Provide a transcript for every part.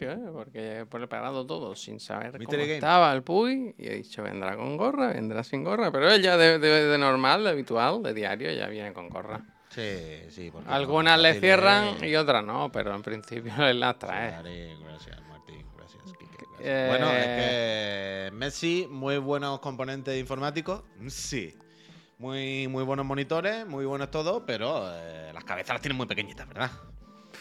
¿eh? Porque por el parado todo sin saber Mystery cómo Game. estaba el Puy y he dicho, vendrá con gorra, vendrá sin gorra, pero él ya de, de- de normal, de habitual, de diario, ya viene con gorra. Sí, sí. porque Algunas no, le cierran eh. y otras no, pero en principio él las trae. Gracias, Martín. Gracias, Quique, gracias. Eh, Bueno, es que Messi, muy buenos componentes informáticos. Sí. Muy, muy buenos monitores, muy buenos todo, pero eh, las cabezas las tienen muy pequeñitas, ¿verdad?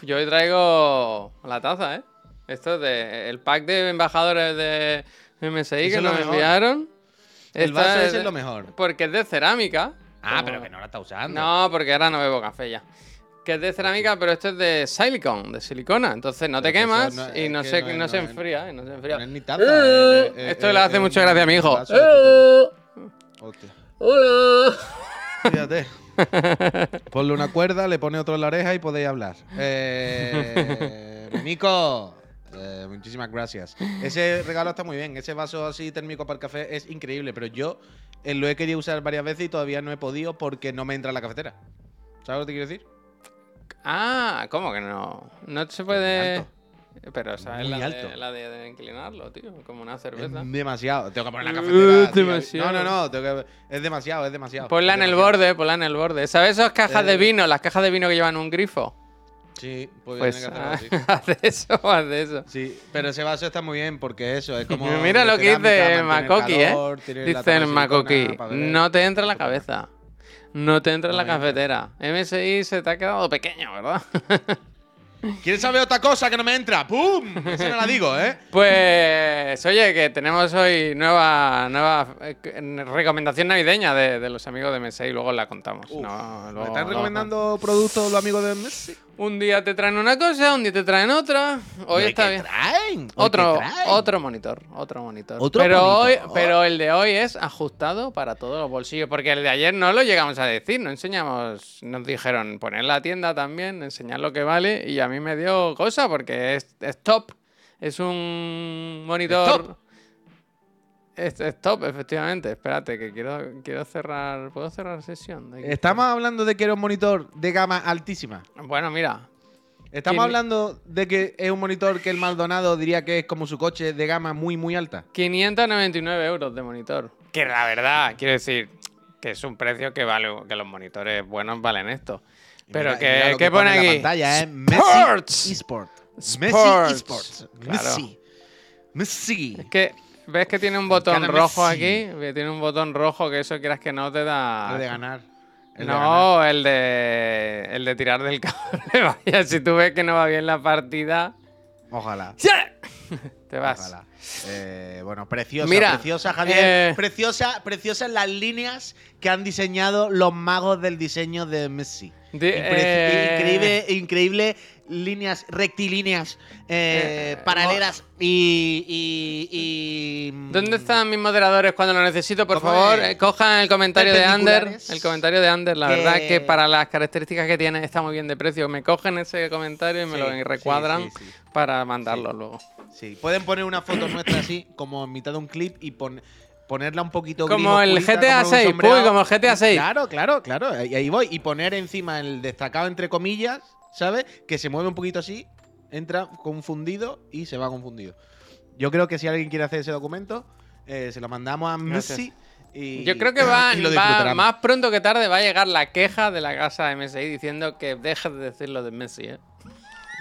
Yo hoy traigo la taza, ¿eh? Esto es de el pack de embajadores de MSI Eso que es nos enviaron. El vaso es es lo mejor. Porque es de cerámica. Ah, como- pero que no la está usando. No, porque ahora no bebo café ya. Que es de cerámica, pero esto es de silicon, de silicona. Entonces no te Pero quemas no- y es no, se, no es- no se es- enfría, eh, no se enfría. No es ni. Eh, eh, eh, esto eh, le hace eh, un gracia a mi hijo. Eh, Hostia. Hola. Fíjate. Ponle una cuerda, le pone otro en la oreja y podéis hablar. Eh, Nico, eh, muchísimas gracias. Ese regalo está muy bien. Ese vaso así térmico para el café es increíble, pero yo eh, lo he querido usar varias veces y todavía no he podido porque no me entra en la cafetera. ¿Sabes lo que te quiero decir? Ah, ¿cómo que no? No se puede. Pero esa es la, alto. de, la de, de inclinarlo, tío. Como una Es cerveza. demasiado. Tengo que poner la Uh, cafetera. demasiado. No, no, no. tengo que- Es demasiado, es demasiado. Ponla Es en el borde, ponla en el borde. ¿Sabes esas cajas de Eh, vino? Las cajas de vino que llevan un grifo. Sí, pues, tiene que hacerlo así. haz eso, haz eso. Sí, pero ese vaso está muy bien porque eso es como. Mira lo que dice el Makoki, ¿eh? calor, Dice el Makoki, no te entra en la cabeza. No te entra en la me cafetera. MSI se te ha quedado pequeño, ¿verdad? ¿Quieres saber otra cosa que no me entra? ¡Pum! Esa no la digo, ¿eh? Pues, oye, que tenemos hoy nueva, nueva eh, recomendación navideña de, de los amigos de MSI, luego la contamos. Uf, No, ¿Me luego- están luego- recomendando productos los amigos de Messi? Un día te traen una cosa, un día te traen otra. Hoy está ¿qué bien. traen? Otro, otro monitor, otro monitor. ¿Otro pero, monitor? Hoy, pero el de hoy es ajustado para todos los bolsillos, porque el de ayer no lo llegamos a decir, no enseñamos, nos dijeron poner la tienda también, enseñar lo que vale, y a mí me dio cosa porque es, es top, es un monitor... top? Es, top, efectivamente. Espérate, que quiero, quiero cerrar. ¿Puedo cerrar sesión? Estamos hablando de que era un monitor de gama altísima. Bueno, mira. Estamos hablando de que es un monitor que el Maldonado diría que es como su coche de gama muy, muy alta. 599 euros de monitor. Que la verdad, quiero decir, que es un precio que vale, que los monitores buenos valen esto. Pero mira- que, mira ¿qué pone la aquí? pantalla, ¿eh? Sports. Messi eSport. Sports. Messi eSports. Claro. Messi. Messi. Es que, ¿ves que tiene un botón rojo aquí? Que Tiene un botón rojo que eso quieras que no te da... El de ganar. El de ganar. no, el de el de tirar del cable. Vaya, si tú ves que no va bien la partida, Ojalá. te vas. Ojalá. Eh, bueno, preciosa, Mira, preciosa, Javier. eh, Preciosa, preciosas las líneas que han diseñado los magos del diseño de Messi. De- Impre- eh, Increíble, increíble líneas rectilíneas, eh, Eh, paralelas y, y- y- ¿Dónde están mis moderadores cuando lo necesito? Por ¿Cómo favor, es? cojan el comentario de Ander. El comentario de Ander, la Que- verdad que para las características que tiene está muy bien de precio. Me cogen ese comentario y me Sí, lo recuadran sí, sí, sí. para mandarlo luego. Sí, pueden poner una foto nuestra así, como en mitad de un clip y pon- ponerla un poquito Como gris el oscurita, GTA como en un 6, sombreado. uy, como el GTA 6. Claro, claro, claro. Ahí ahí voy. Y poner encima el destacado entre comillas, ¿sabes? Que se mueve un poquito así, entra confundido y se va confundido. Yo creo que si alguien quiere hacer ese documento, eh, se lo mandamos a. Messi. Y, Yo creo que va, y más pronto que tarde va a llegar la queja de la casa MSI diciendo que dejes de decir lo de Messi. ¿eh?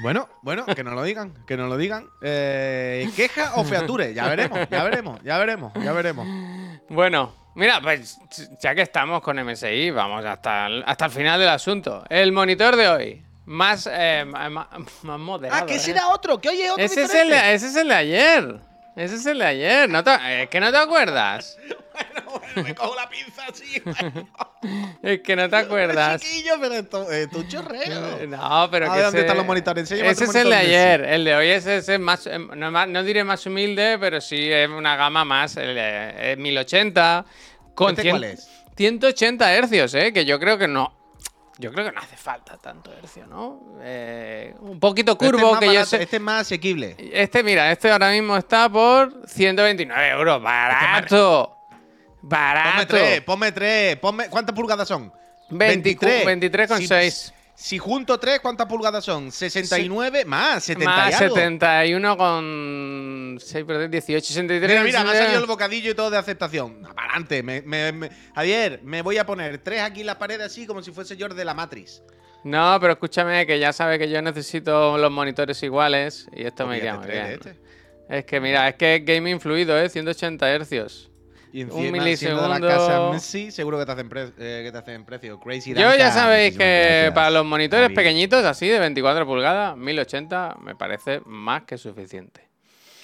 Bueno, bueno, que nos lo digan, que nos lo digan. Eh, ¿Queja o feature? Ya veremos, ya veremos, ya veremos, ya veremos. Bueno, mira, pues ya que estamos con MSI, vamos hasta el, hasta el final del asunto. El monitor de hoy, más, eh, ma- más, moderado. Ah, que ¿eh? ese era otro, que oye, otro ese, es el ese es el de ayer. Ese es el de ayer. ¿No te- es que no te acuerdas. Bueno, bueno, me cojo la pinza así. Es que no te acuerdas. Chiquillo, pero esto es tu chorreo. No, pero A que ¿dónde ese- están los monitores? Ese es el de ayer. El de hoy es ese más, eh, no, no diré más humilde, pero sí es una gama más. El, eh, es 1080. Con ¿Este 100 cuál es? 180 hercios, ¿eh? Que yo creo que no. Yo creo que no hace falta tanto hercio, ¿no? Eh, un poquito Este es curvo más que yo barato, sé. Este es más asequible. Este, mira, este ahora mismo está por 129 euros. ¡Barato! Ponme ¡Barato! tres, ponme tres. Ponme, ¿Cuántas pulgadas son? 23, 23,6. Si, Si junto 3, ¿cuántas pulgadas son? 69 más, 70 Más y algo. 71 con 6 por 3, 18, 63. Mira, mira, me ha 63. salido el bocadillo y todo de aceptación. Para adelante. Me, me- me- Javier, me voy a poner tres aquí en la pared así como si fuese George de la Matrix. No, pero escúchame, que ya sabes que yo necesito los monitores iguales y esto me Pues iría muy píllate bien. este. Es que mira, es que es gaming fluido, ¿eh? 180 hercios. Y Un encima, de la milisegundo. casa Messi, seguro que te hacen, pre- eh, que te hacen precio. Crazy Yo ya sabéis que para los monitores pequeñitos, así de 24 pulgadas, 1080, me parece más que suficiente.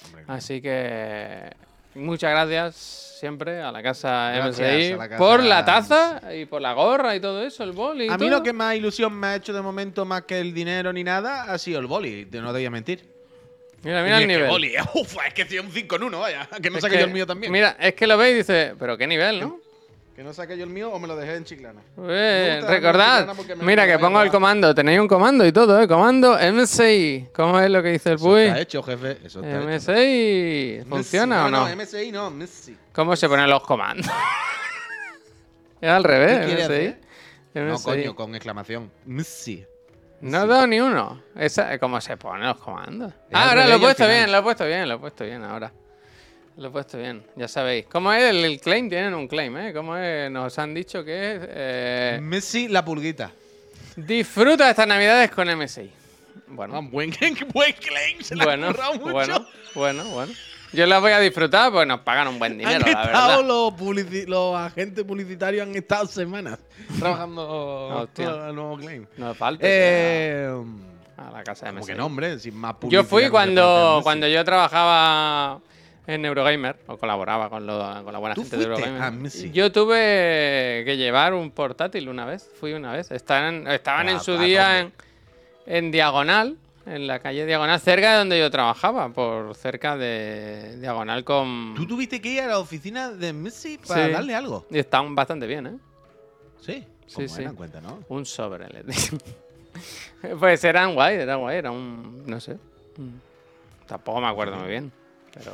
Hombre, Así que muchas gracias siempre a la casa MSI a la casa por la taza y por la gorra y todo eso, el boli. A mí todo. lo que más ilusión me ha hecho de momento, más que el dinero ni nada, ha sido el boli. No te voy a mentir. Mira, mira Y el es que nivel. boli, uf, es que soy un 5 en 1, vaya. Que no Es saque que- yo el mío también. Mira, es que lo veis y dice, pero qué nivel, ¿no? Que no saque yo el mío o me lo dejé en chiclana. Eh, recordad, mira que pongo el comando, tenéis un comando y todo, ¿eh? Comando MSI. ¿Cómo es lo que dice el Eso Puy? está hecho, jefe. Eso está hecho. MSI. ¿Funciona o no? No, MSI no, Messi. ¿Cómo se ponen los comandos? es al revés, ¿Qué quiere MSI. hacer? No, MSI. coño, con exclamación. Messi. No he dado ni uno. Esa, ¿Cómo se ponen los comandos? Ah, ahora lo he puesto bien, lo he puesto bien, lo he puesto bien ahora. Lo he puesto bien, ya sabéis. ¿Cómo es el, el claim? Tienen un claim, ¿eh? ¿Cómo es? Nos han dicho que es... eh, Messi, la pulguita. disfruta estas navidades con MSI. Ah, Bueno, buen, buen claim, se la bueno, ha currado mucho. bueno, bueno, bueno. Yo las voy a disfrutar porque nos pagan un buen dinero, han la verdad. los, publici- los agentes publicitarios han estado semanas trabajando todo el nuevo claim. No falta Eh, a la casa de como MSI. que no, hombre, sin más Yo publicidad fui se puede cuando, cuando yo trabajaba en Eurogamer, o colaboraba con, lo- con la buena ¿Tú gente de Eurogamer. a Messi? Yo tuve que llevar un portátil una vez, fui una vez. Estaban, estaban en Ah, su ah, día en, en Diagonal, en la calle Diagonal, cerca de donde yo trabajaba, por cerca de Diagonal con... ¿Tú tuviste que ir a la oficina de Messi para Sí. darle algo? Y estaban bastante bien, ¿eh? Sí. Sí, ¿Cómo sí. eran? Cuenta, ¿no? Un sobre, les. Pues eran guay, era guay, era un. No sé. un- Tampoco me acuerdo muy bien. Pero.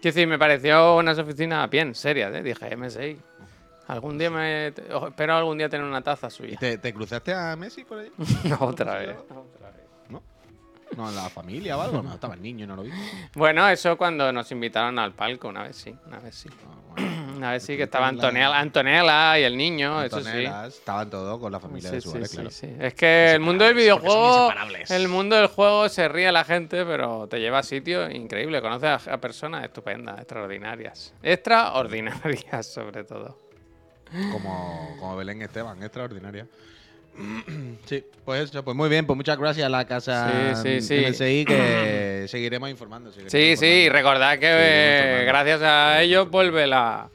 Quiero decir, me pareció unas oficinas bien serias, ¿eh? Dije, MSI. Algún día me. Espero algún día tener una taza ¿Y suya. te, te cruzaste a Messi por ahí? No, otra vez. ¿No? ¿No en la familia o algo? No, estaba el niño y no lo vi. Bueno, eso cuando nos invitaron al palco, una vez sí, una vez sí. Ah, bueno. Una vez sí que estaba Antonella, Antonella y el niño, eso sí. Estaban todos con la familia de Sí, Suárez, sí, claro. sí. Es que el mundo del videojuego, el mundo del juego se ríe la gente, pero te lleva a sitios increíbles. Conoces a, a personas estupendas, extraordinarias. Extraordinarias, sobre todo. Como, como Belén Esteban, extraordinaria. Sí, pues eso, pues muy bien, pues muchas gracias a la casa Sí, sí, sí. Que seguiremos informando. seguiremos Sí, sí, informando. recordad que eh, gracias a ellos vuelve la,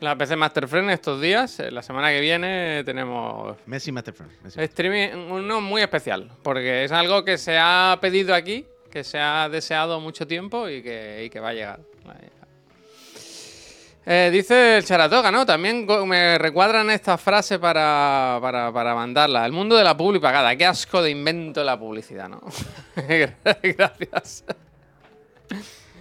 la PC Master Friend estos días. Eh, La semana que viene tenemos Messi Masterfriend. Messi. streaming uno muy especial, porque es algo que se ha pedido aquí, que se ha deseado mucho tiempo y que, y que va a llegar. Eh, dice el Charatoga, ¿no? También me recuadran esta frase para, para, para mandarla. El mundo de la publi pagada. Qué asco de invento la publicidad, ¿no? Gracias.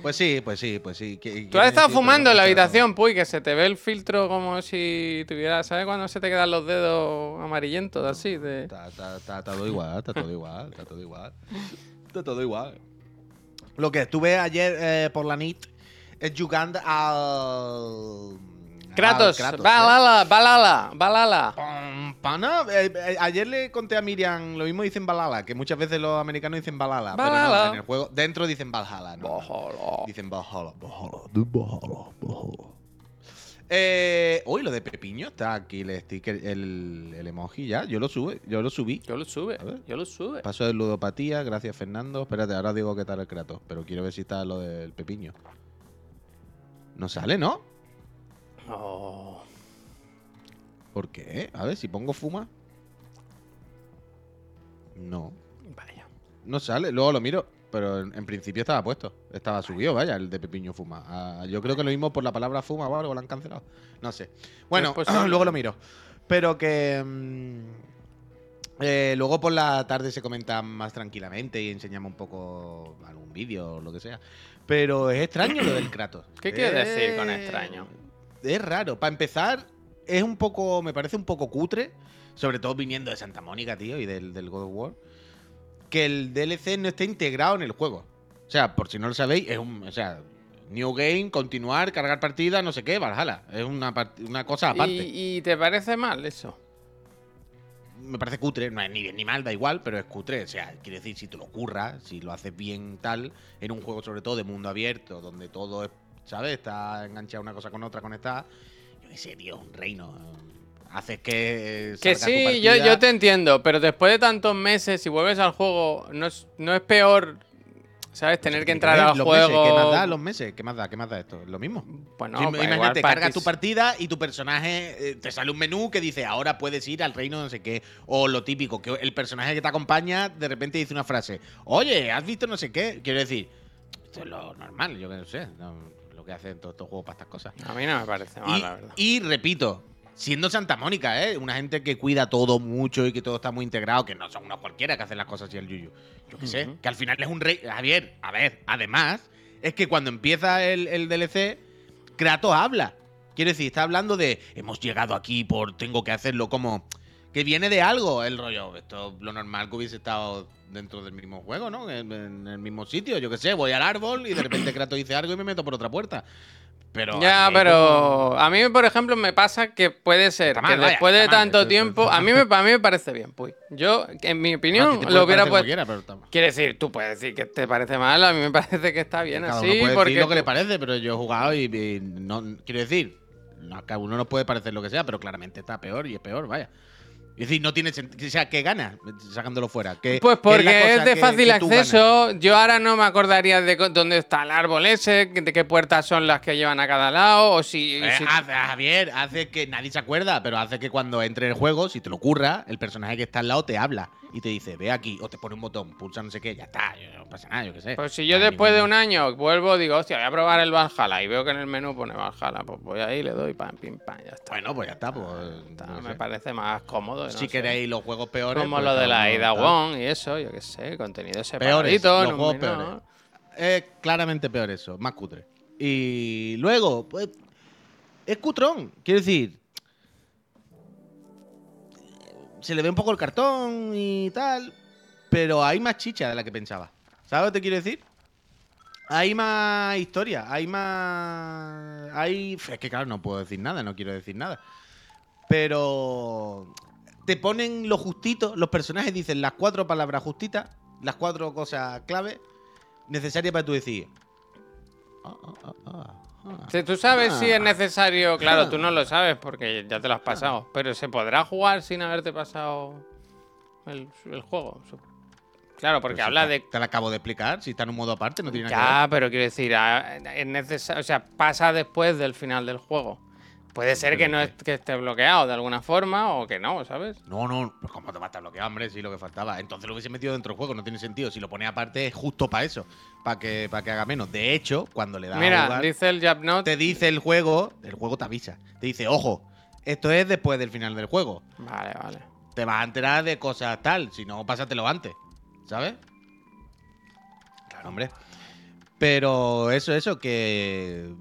Pues sí, pues sí, pues sí. ¿Qué- Tú has estado necesito? fumando en la habitación, Puy, que se te ve el filtro como si tuvieras, ¿sabes cuando se te quedan los dedos amarillentos así? De... Está, está, está todo igual, está todo igual, está todo igual. Está todo igual. Lo que estuve ayer eh, por la NIT es jugando al. Kratos, al ¿eh? Balala, Balala, Balala. Pana. Eh, eh, ayer le conté a Miriam, lo mismo dicen Balala, que muchas veces los americanos dicen Balala, pero no, en el juego dentro dicen Valhalla, ¿no? Dicen Valhalla, Valhalla, Valhalla, Valhalla. Eh, uy, lo de Pepiño está aquí el sticker, el, el emoji ya. Yo lo sube, yo lo subí. Yo lo sube, yo lo sube. Paso de ludopatía, gracias Fernando. Espérate, ahora digo qué tal el Kratos, pero quiero ver si está lo del Pepiño. No sale, ¿no? Oh. ¿Por qué? A ver, si pongo fuma. No, Vaya. no sale. Luego lo miro, pero en, en principio estaba puesto. Estaba subido, vaya, el de Pepiño fuma. Ah, yo creo que lo mismo por la palabra fuma o algo lo han cancelado. No sé. Bueno, Es posible. luego lo miro. Pero que. mm, eh, luego por la tarde se comenta más tranquilamente y enseñamos un poco algún vídeo o lo que sea. Pero es extraño lo del Kratos. ¿Qué quieres Eh, decir con extraño? Es raro. Para empezar, es un poco, me parece un poco cutre, sobre todo viniendo de Santa Mónica, tío, y del, del God of War, que el DLC no esté integrado en el juego. O sea, por si no lo sabéis, es un, o sea, New Game, continuar, cargar partida, no sé qué, Valhalla. Es una, una cosa aparte. ¿Y, y te parece mal eso? Me parece cutre, no es ni bien ni mal, da igual, pero es cutre. O sea, quiere decir, si te lo curras, si lo haces bien tal, en un juego sobre todo de mundo abierto, donde todo es, ¿sabes? Está enganchado una cosa con otra, conectada. Yo qué sé, tío, un reino. Haces que. Que tu sí, yo, yo te entiendo, pero después de tantos meses, si vuelves al juego, no es, no es peor, ¿sabes? Tener que entrar al los juego. meses, ¿Qué más da los meses? ¿Qué más da? ¿Qué más da esto? Lo mismo. Pues imagínate, igual cargas tu partida y tu personaje eh, te sale un menú que dice ahora puedes ir al reino no sé qué. O lo típico, que el personaje que te acompaña de repente dice una frase. Oye, ¿has visto no sé qué? Quiero decir, esto es lo normal, yo que no sé. no, lo que hacen todos estos juegos para estas cosas. A mí no me parece mal, Y, la verdad. y repito, siendo Santa Mónica, ¿eh? Una gente que cuida todo mucho y que todo está muy integrado, que no son unos cualquiera que hacen las cosas así al yuyu. Yo qué sé, que al final es un rey. Javier, a ver, además, es que cuando empieza el, el DLC, Kratos habla. Quiero decir, está hablando de hemos llegado aquí por tengo que hacerlo como. Que viene de algo el rollo. Esto es lo normal que hubiese estado dentro del mismo juego, ¿no? En, en el mismo sitio. Yo qué sé, voy al árbol y de repente Kratos dice algo y me meto por otra puerta. Pero. Ya, pero como- a mí, por ejemplo, me pasa que puede ser que vaya, después de mal, tanto tiempo, a mí, me, a mí me parece bien, pues. Yo, en mi opinión, puede lo hubiera puesto. Quiere decir, tú puedes decir que te parece mal, a mí me parece que está bien Cada así, uno puede porque decir lo que le parece, pero yo he jugado y, y no quiero decir, no, a uno nos puede parecer lo que sea, pero claramente está peor y es peor, vaya. Es decir, no tiene sentido. O sea, ¿qué gana sacándolo fuera? ¿Qué- Pues porque es, de que- fácil que ganas? acceso. Yo ahora no me acordaría de dónde está el árbol ese, de qué puertas son las que llevan a cada lado, o si. Eh, si- hace- Javier, hace que nadie se acuerda, pero hace que cuando entre el juego, si te lo ocurra, el personaje que está al lado te habla y te dice, ve aquí, o te pone un botón, pulsa no sé qué, ya está, yo- no pasa nada, yo qué sé. Pues si yo No después de un año vuelvo, digo, hostia, voy a probar el Valhalla y veo que en el menú pone Valhalla, pues voy ahí, le doy pam, pim, pam, ya está. Bueno, pues ya está, pues. Está, no me sé. parece más cómodo. no Si sé. queréis los juegos peores. Como pues lo de la Ida. Wong y eso, yo qué sé, contenido Peores, separadito. los en un juegos peores. Es claramente peor eso, más cutre. Y luego, pues, es cutrón. Quiero decir, se le ve un poco el cartón y tal, pero hay más chicha de la que pensaba. ¿Sabes lo que te quiero decir? Hay más historia, hay más... Hay... Es que claro, no puedo decir nada, no quiero decir nada. Pero te ponen lo justito, los personajes dicen las cuatro palabras justitas, las cuatro cosas clave necesarias para tú decir. "Ah, ah, ah, ah, ah". Si tú sabes si es Ah. necesario, claro, tú no lo sabes porque ya te lo has pasado, pero ¿se podrá jugar sin haberte pasado el, el juego? Claro, porque Pero si habla te- de... Te lo acabo de explicar, si está en un modo aparte, no tiene nada Ya, pero quiero decir, ah, es necesario, o sea, pasa después del final del juego. Puede ser que no est- que esté bloqueado de alguna forma o que no, ¿sabes? No, no, pues como te va a estar bloqueado, hombre, sí, lo que faltaba. Entonces lo hubiese metido dentro del juego, no tiene sentido. Si lo pone aparte es justo para eso, para que, para que haga menos. De hecho, cuando le das a Mira, jugar, dice el Japnot. te dice el juego, el juego te avisa. Te dice, ojo, esto es después del final del juego. Vale, vale. te vas a enterar de cosas tal. Si no, pásatelo antes. ¿Sabes? Claro, hombre. Pero eso, eso, que.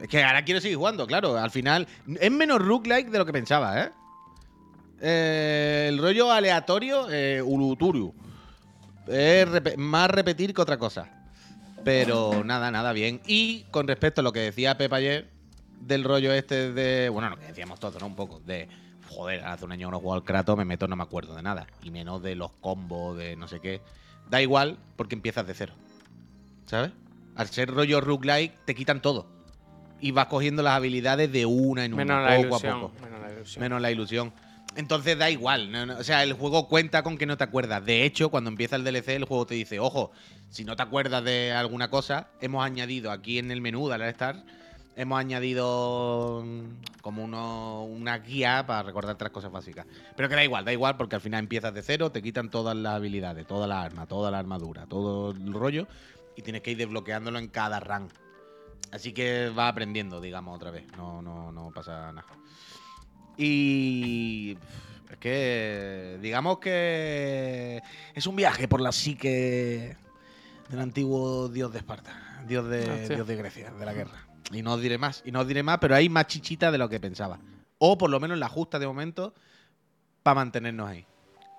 Es que ahora quiero seguir jugando, claro. Al final. Es menos roguelike de lo que pensaba, ¿eh? Eh, el rollo aleatorio, eh, Uluturu. Es más repetir que otra cosa. Pero nada, nada bien. Y con respecto a lo que decía Pepa ayer, del rollo este de. Bueno, lo que decíamos todos, ¿no? Un poco. De. Joder, hace un año no juego al Kratos, me meto, no me acuerdo de nada. Y menos de los combos, de no sé qué. Da igual, porque empiezas de cero. ¿Sabes? Al ser rollo roguelike, te quitan todo. Y vas cogiendo las habilidades de una en una, Menos poco a poco Menos la ilusión. menos la ilusión. Entonces da igual. no, no, o sea, el juego cuenta con que no te acuerdas. De hecho, cuando empieza el DLC, el juego te dice, ojo, si no te acuerdas de alguna cosa, hemos añadido aquí en el menú de Star, hemos añadido mm, como uno, una guía para recordar las cosas básicas. Pero que da igual, da igual porque al final empiezas de cero, te quitan todas las habilidades, toda la arma, toda la armadura, todo el rollo, y tienes que ir desbloqueándolo en cada run. Así que va aprendiendo, digamos, otra vez. No, no, no pasa nada. Y es que digamos que es un viaje por la psique del antiguo dios de Esparta, dios de, dios de Grecia, de la guerra. Y no os diré más, y no os diré más, pero hay más chichita de lo que pensaba. o por lo menos la justa de momento para mantenernos ahí.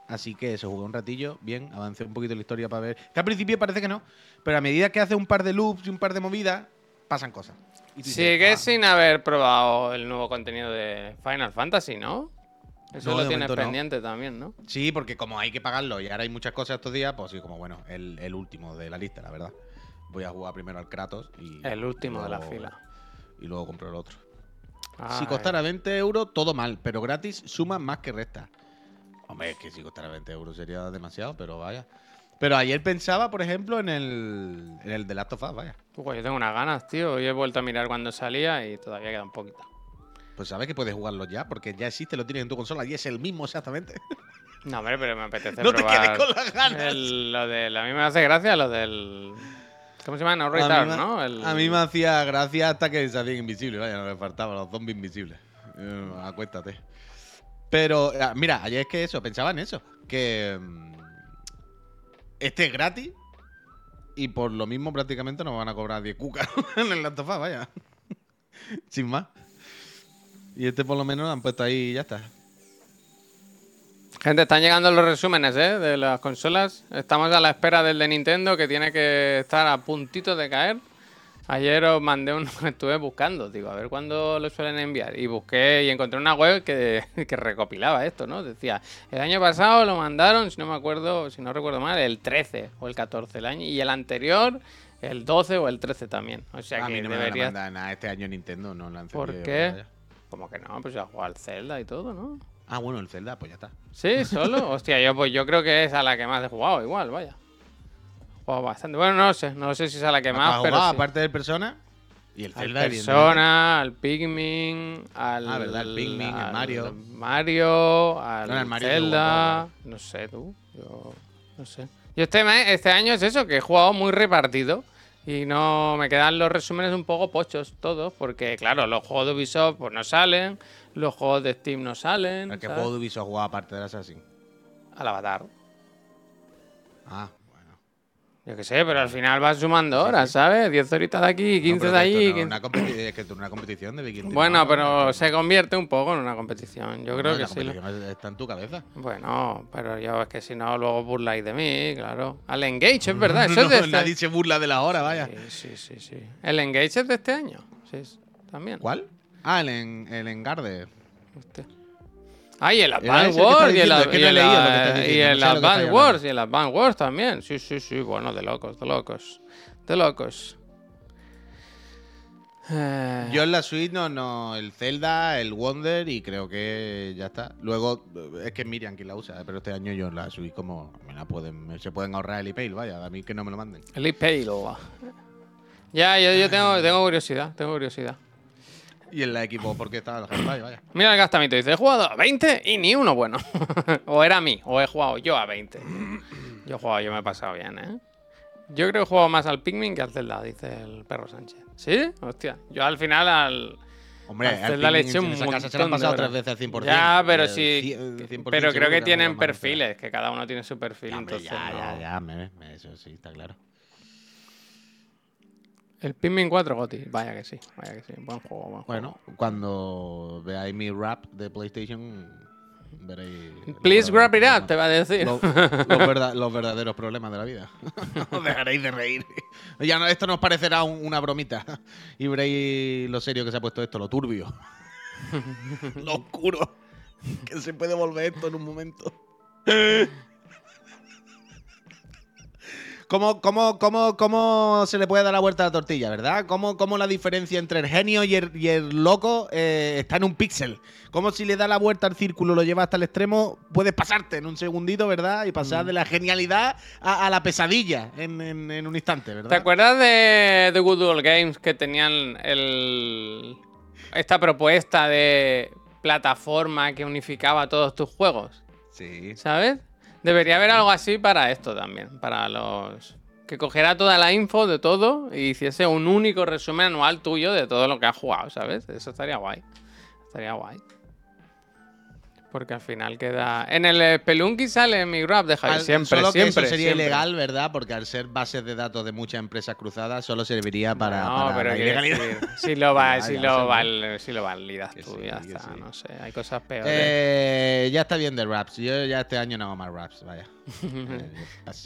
Así que eso, jugué un ratillo, bien, avancé un poquito la historia para ver. Que al principio parece que no, pero a medida que hace un par de loops y un par de movidas, pasan cosas. Y tú dices, Sigue "Ah, sin haber probado el nuevo contenido de Final Fantasy, ¿no? Eso No, lo tienes momento no. pendiente también, ¿no? Sí, porque como hay que pagarlo y ahora hay muchas cosas estos días, pues sí, como bueno, el, el último de la lista, la verdad. Voy a jugar primero al Kratos y. El último de la fila. Y luego compro el otro. Ay. Si costara 20 euros, todo mal, pero gratis suma más que resta. Hombre, es que si costara 20 euros sería demasiado, pero vaya. Pero ayer pensaba, por ejemplo, en el, en el de Last of Us, vaya. Pues yo tengo unas ganas, tío. Hoy he vuelto a mirar cuando salía y todavía queda un poquito. Pues sabes que puedes jugarlo ya, porque ya existe, lo tienes en tu consola y es el mismo exactamente. No, hombre, pero me apetece no te quedes con las ganas. el- lo del... A mí me hace gracia lo del... ¿Cómo se llama? No a, Return, me, ¿no? El- a mí me hacía gracia hasta que se hacían invisibles, vaya, no me faltaban los zombies invisibles. Eh, acuéstate. Pero, ah, mira, ayer es que eso, pensaba en eso. Que mm, este es gratis y por lo mismo prácticamente nos van a cobrar 10 cucas en el Last of Us, vaya. Sin más. Y este por lo menos lo han puesto ahí y ya está. Gente, están llegando los resúmenes ¿eh? de las consolas. Estamos a la espera del de Nintendo que tiene que estar a puntito de caer. Ayer os mandé un... Estuve buscando, digo, a ver cuándo lo suelen enviar. Y busqué y encontré una web que, que recopilaba esto, ¿no? Decía, el año pasado lo mandaron, si no me acuerdo, si no recuerdo mal, el 13 o el 14 el año. Y el anterior, el 12 o el 13 también. O sea a que mí no me debería... van a mandar nada este año Nintendo, no lo han ¿Por qué? Como que no, pues ya juega al Zelda y todo, ¿no? Ah, bueno, el Zelda, pues ya está. Sí, solo. Hostia, yo pues yo creo que es a la que más he jugado, igual, vaya. Jugado bastante. Bueno, no lo sé, no sé si es a la que más, ¿Has pero jugado, sí. aparte del Persona y el al Zelda, evidentemente. Persona, al Pikmin, al Ah, verdad, el Pikmin, el al Mario. Mario, al No, el Mario yo Zelda, no sé tú, yo no sé. Yo este, este año es eso, que he jugado muy repartido y no me quedan los resúmenes un poco pochos todos, porque claro, los juegos de Ubisoft pues no salen, los juegos de Steam no salen, ¿A qué juego de Ubisoft jugaba aparte del Assassin? al Avatar. Ah. Yo qué sé, pero al final vas sumando horas, ¿sabes? 10 horitas de aquí, 15 No, pero de allí. no es 15 una competi- es que una competición de Viking Bueno, pero se convierte un poco en una competición. Yo creo que sí. lo- Está en tu cabeza. Bueno, pero yo es que si no, luego burláis de mí, claro. Al Engage, es verdad. Eso es de No, este... nadie se burla de la hora, vaya. Sí, sí, sí, sí. El Engage es de este año. Sí, también. ¿Cuál? Ah, el, en, el Engarde. Hostia. Ah, y el Era Advance ese que está Wars, y el, y y estáis Wars, hablando. y el Advance Wars también. Sí, sí, sí, bueno, de locos, de locos. De locos. Eh, Yo en la suite no, no, el Zelda, el Wonder y creo que ya está. Luego, es que es Miriam quien la usa, pero este año yo en la suite como me la pueden, se pueden ahorrar el email, vaya, a mí que no me lo manden. El Pale. Ya, yo, yo tengo, tengo curiosidad, tengo curiosidad. Y en la equipo, porque estaba el Half-Life, vaya. Mira el gastamito, dice, he jugado a 20 y ni uno bueno. o era a mí, o he jugado yo a 20. Yo he jugado, yo me he pasado bien, ¿eh? Yo creo que he jugado más al Pikmin que al Zelda, dice el perro Sánchez. ¿Sí? Hostia. Yo al final al... Hombre, al Zelda le eché un esa casa se montón lo han pasado tres veces al 100%. Ya, pero sí. cien- 100% Pero creo que tienen perfiles, que cada uno tiene su perfil. Entonces ya, ya, ya, eso sí, está claro. El Pikmin 4 Goti, vaya que sí, vaya que sí. Buen juego, buen juego. Bueno, cuando veáis mi rap de PlayStation, veréis. Please grab it up, te va a decir. Los, los verda- los verdaderos problemas de la vida. Os dejaréis de reír. Ya no, esto nos parecerá un- una bromita. Y veréis lo serio que se ha puesto esto, lo turbio. lo oscuro. Que se puede volver esto en un momento. ¿Cómo, cómo, cómo, ¿Cómo se le puede dar la vuelta a la tortilla, verdad? ¿Cómo, cómo la diferencia entre el genio y el, y el loco eh, está en un píxel? ¿Cómo si le da la vuelta al círculo, lo lleva hasta el extremo, puedes pasarte en un segundito, ¿verdad? Y pasar de la genialidad a, a la pesadilla en, en- en un instante, ¿verdad? ¿Te acuerdas de The Good Old Games que tenían el, esta propuesta de plataforma que unificaba todos tus juegos? Sí. ¿Sabes? Debería haber algo así para esto también, para los... Que cogiera toda la info de todo y hiciese un único resumen anual tuyo de todo lo que has jugado, ¿sabes? Eso estaría guay. Estaría guay. Porque al final queda. En el Spelunky sale mi grab de Javier. Al- Siempre, solo que siempre. eso sería siempre. ilegal, ¿verdad? Porque al ser bases de datos de muchas empresas cruzadas, solo serviría para, no, para pero la ilegalidad. decir, si lo, va, si lo, val- si lo validas Que tú, sí, ya que está. sí. No sé, hay cosas peores. Eh, ya está bien de raps. Yo ya este año no hago más raps, vaya. Eh.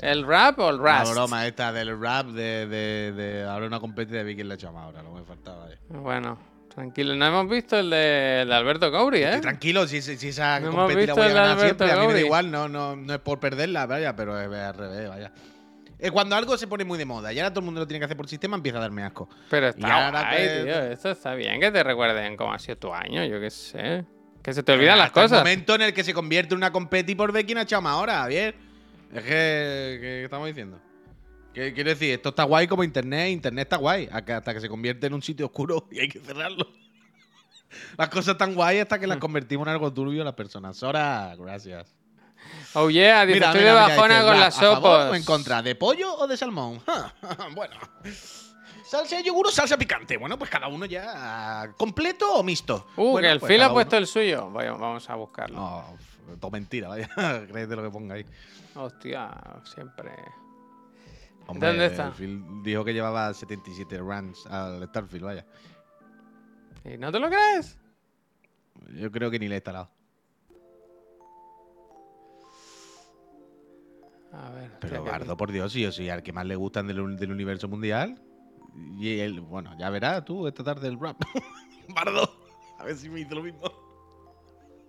¿El rap o el La rust? broma esta del rap de, de, de ahora una competición de Vicky le echamos ahora, no me faltaba. vaya. Bueno, tranquilo. No hemos visto el de, el de Alberto Cauri, ¿eh? Tranquilo, si, si, si esa No visto voy a ganar siempre, a mí me da igual, no, no, no es por perderla, vaya, pero es al revés, vaya. Eh, cuando algo se pone muy de moda y ahora todo el mundo lo tiene que hacer por sistema, empieza a darme asco. Pero está guay, que- tío. Esto está bien que te recuerden cómo ha sido tu año, yo qué sé. Que se te olvidan las Hasta El cosas. momento en el que se convierte en una competi por ver quién ha echado más ahora, Javier. Es que, que estamos diciendo. Quiero decir, esto está guay como internet, internet está guay, hasta que se convierte en un sitio oscuro y hay que cerrarlo. Las cosas están guay hasta que las convertimos en algo turbio las personas. Sora, gracias. Oh yeah, dice, estoy mira, de mira, bajona dice, con las ¿a favor sopos. o en contra? ¿De pollo o de salmón? bueno. ¿Salsa de yogur o salsa picante? Bueno, pues cada uno ya. ¿Completo o mixto? Uh, Bueno, que el pues Phil ha puesto uno. el suyo. Vaya, vamos a buscarlo. No, todo mentira, vaya. Créete lo que ponga ahí. Hostia, siempre. Hombre, ¿Dónde está? Phil dijo que llevaba 77 runs al Starfield, vaya. ¿Y no te lo crees? Yo creo que ni le he instalado. A ver. Pero que- Bardo, por Dios, si yo soy al que más le gustan del, del universo mundial. Y él, bueno, ya verás tú esta tarde el rap. Bardo, a ver si me hizo lo mismo.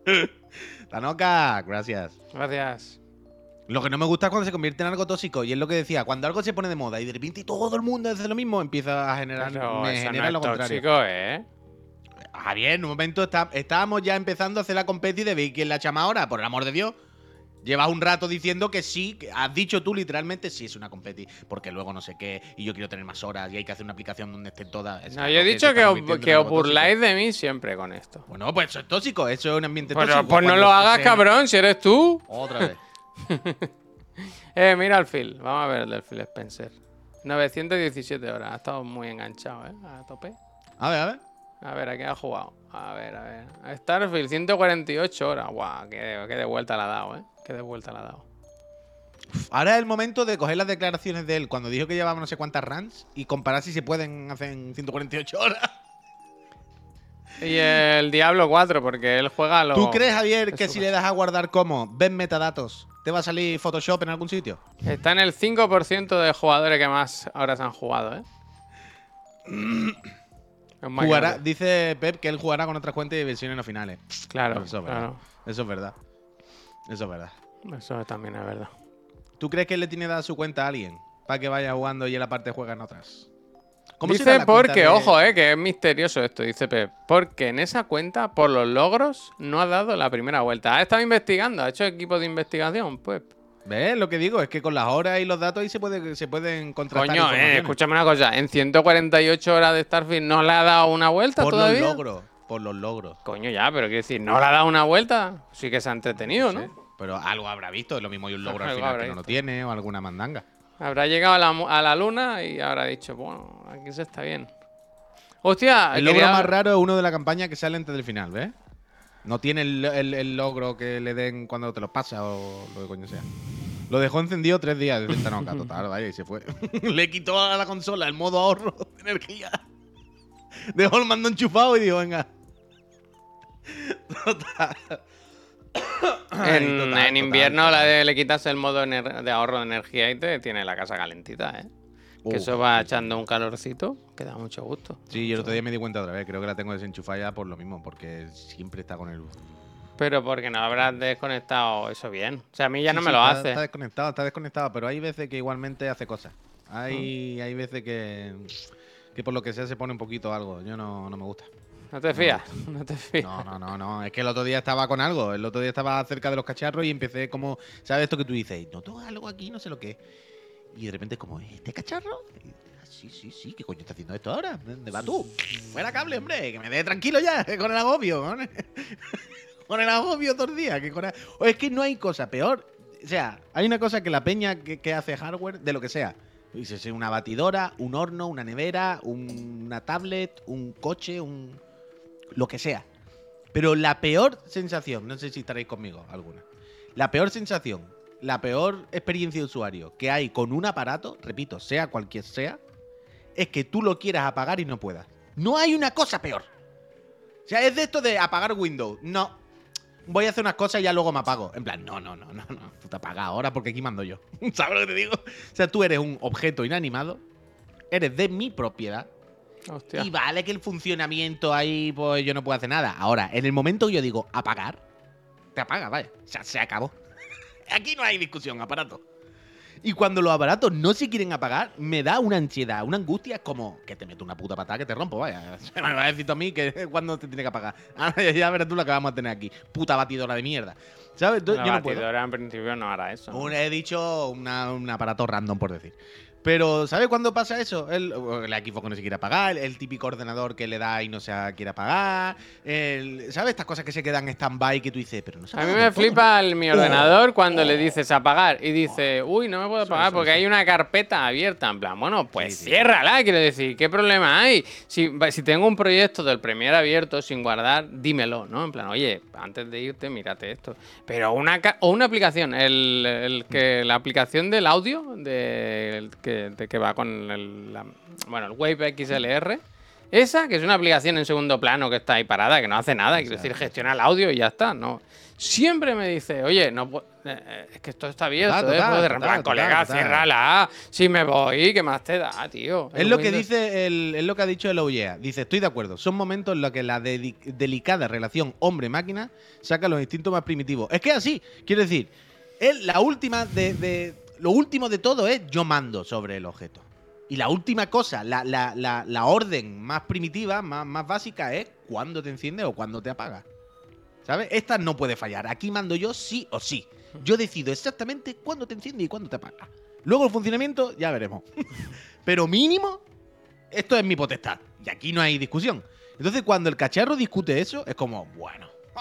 Tanoka, gracias. Gracias. Lo que no me gusta es cuando se convierte en algo tóxico. Y es lo que decía, cuando algo se pone de moda y de repente todo el mundo hace lo mismo, empieza a generar, Pero me eso genera no lo es contrario. tóxico, ¿eh? Javier, en un momento está- estábamos ya empezando a hacer la competi de ver quién la chama ahora, por el amor de Dios. Llevas un rato diciendo que sí, que has dicho tú literalmente sí es una competi, porque luego no sé qué, y yo quiero tener más horas, y hay que hacer una aplicación donde estén todas. Es No, yo he dicho que, os- que os tóxico. burláis de mí siempre con esto. Bueno, pues eso es tóxico, eso es un ambiente Pero tóxico. pues no lo hagas, cabrón, si eres tú. Otra vez. Eh, mira el Phil. Vamos a ver el del Phil Spencer. 917 horas. Ha estado muy enganchado, ¿eh? A tope. A ver, a ver. A ver, ¿a qué ha jugado? A ver, a ver. Starfield, 148 horas. Guau, qué, de- qué de vuelta le ha dado, ¿eh? Qué de vuelta le ha dado. Ahora es el momento de coger las declaraciones de él cuando dijo que llevaba no sé cuántas runs y comparar si se pueden hacer en 148 horas. Y el Diablo 4, porque él juega a lo. ¿Tú crees, Javier, que si le das a guardar como ven metadatos, te va a salir Photoshop en algún sitio? Está en el 5% de jugadores que más horas han jugado, ¿eh? Jugará, dice Pep que él jugará con otras cuentas y versiones no finales. Claro, Eso es verdad. claro. Eso es verdad. Eso es verdad. Eso también es verdad. ¿Tú crees que él le tiene dada su cuenta a alguien? Para que vaya jugando y él aparte juega en otras. Dice la porque, de- ojo, eh, que es misterioso esto, dice Pep. Porque en esa cuenta, por los logros, no ha dado la primera vuelta. Ha estado investigando, ha hecho equipo de investigación, pues. ¿Ves? Lo que digo es que con las horas y los datos ahí se, puede, se pueden contrastar Coño, eh, escúchame una cosa. En 148 horas de Starfield no le ha dado una vuelta Por todavía. los logros. Por los logros. Coño, ya, pero quiero decir, no le ha dado una vuelta. Sí que se ha entretenido, ¿no? Pero algo habrá visto. Es lo mismo y un logro al final que no lo tiene o alguna mandanga. Habrá llegado a la, a la luna y habrá dicho, bueno, aquí se está bien. Hostia, El logro quería- más raro es uno de la campaña que sale antes del final, ¿ves? No tiene el, el- el logro que le den cuando te lo pasa o lo que coño sea. Lo dejó encendido tres días desde esta noca, total, vaya, y se fue. le quitó a la consola el modo ahorro de energía. Dejó el mando enchufado y dijo, venga. Total. En, total, en total, invierno total. la de- le quitas el modo de ahorro de energía y te tiene la casa calentita, ¿eh? que eso va echando un calorcito que da mucho gusto. Sí, yo el otro día me di cuenta otra vez. Creo que la tengo desenchufada ya por lo mismo, porque siempre está con el. Pero porque no habrás desconectado eso bien. O sea, a mí ya Sí, no sí, me lo está, hace. Está desconectado, está desconectado, pero hay veces que igualmente hace cosas. Hay, Mm. hay veces que, que por lo que sea se pone un poquito algo. Yo no, no me gusta. ¿No te fías? No te fías. No, no, no, no. Es que el otro día estaba con algo. El otro día estaba cerca de los cacharros y empecé como. ¿Sabes esto que tú dices? Noto algo aquí, no sé lo que. Y de repente es como, ¿este cacharro? "Ah, sí, sí, sí. ¿Qué coño está haciendo esto ahora? ¿Dónde vas tú? Fuera cable, hombre. Que me dé tranquilo ya. Con el agobio. Con el, con el agobio todo el día. Que con el- O es que no hay cosa peor. O sea, hay una cosa que la peña que, que hace hardware de lo que sea. Dices, una batidora, un horno, una nevera, un- una tablet, un coche, un lo que sea. Pero la peor sensación, no sé si estaréis conmigo alguna, la peor sensación, la peor experiencia de usuario que hay con un aparato, repito, sea cualquier sea, es que tú lo quieras apagar y no puedas. No hay una cosa peor. O sea, es de esto de apagar Windows. No. Voy a hacer unas cosas y ya luego me apago. En plan, no, no, no, no, no. Tú te ahora porque aquí mando yo. ¿Sabes lo que te digo? O sea, tú eres un objeto inanimado. Eres de mi propiedad. Hostia. Y vale que el funcionamiento ahí, pues yo no puedo hacer nada. Ahora, en el momento que yo digo apagar, te apaga, vaya. O sea, se acabó. Aquí no hay discusión, aparato. Y cuando los aparatos no se quieren apagar, me da una ansiedad, una angustia como que te meto una puta patada que te rompo, vaya. Se me va a decir tú a mí que cuando te tiene que apagar. Ahora ya verás tú lo que vamos a tener aquí. Puta batidora de mierda. ¿Sabes? La yo no puedo. batidora en principio no hará eso. Un- he dicho una- un aparato random, por decir. Pero, ¿sabes cuándo pasa eso? El, el Xbox que no se quiere apagar, el típico ordenador que le da y no se quiere apagar. el- ¿Sabes? Estas cosas que se quedan en stand-by que tú dices, pero no se A mí me del flipa el- mi ordenador cuando le dices apagar y dice, uy, no me puedo apagar eso, porque eso. hay una carpeta abierta. En plan, bueno, pues Sí, sí. ciérrala, quiero decir, ¿qué problema hay? Si, si tengo un proyecto del Premiere abierto sin guardar, dímelo, ¿no? En plan, oye, antes de irte, mírate esto. Pero una, o una aplicación, el, el que, la aplicación del audio, de, el que, de que va con el, la- bueno, el Wave XLR. Esa, que es una aplicación en segundo plano que está ahí parada, que no hace nada, quiero decir, gestiona el audio y ya está, ¿no? Siempre me dice, oye, no eh, eh, es que esto está abierto, Total, ¿eh? en total, colega, total. ciérrala. Si me voy, ¿qué más te da, tío? Es lo que dice el, es lo que ha dicho el OIEA. Dice, estoy de acuerdo. Son momentos en los que la delicada relación hombre-máquina saca los instintos más primitivos. Es que es así. Quiero decir, es la última de, de- Lo último de todo es yo mando sobre el objeto. Y la última cosa, la, la- la- orden más primitiva, más, más básica, es cuándo te enciende o cuándo te apaga. ¿Sabes? Esta no puede fallar. Aquí mando yo sí o sí. Yo decido exactamente cuándo te enciende y cuándo te apaga. Luego el funcionamiento ya veremos. Pero mínimo, esto es mi potestad. Y aquí no hay discusión. Entonces, cuando el cacharro discute eso, es como, bueno,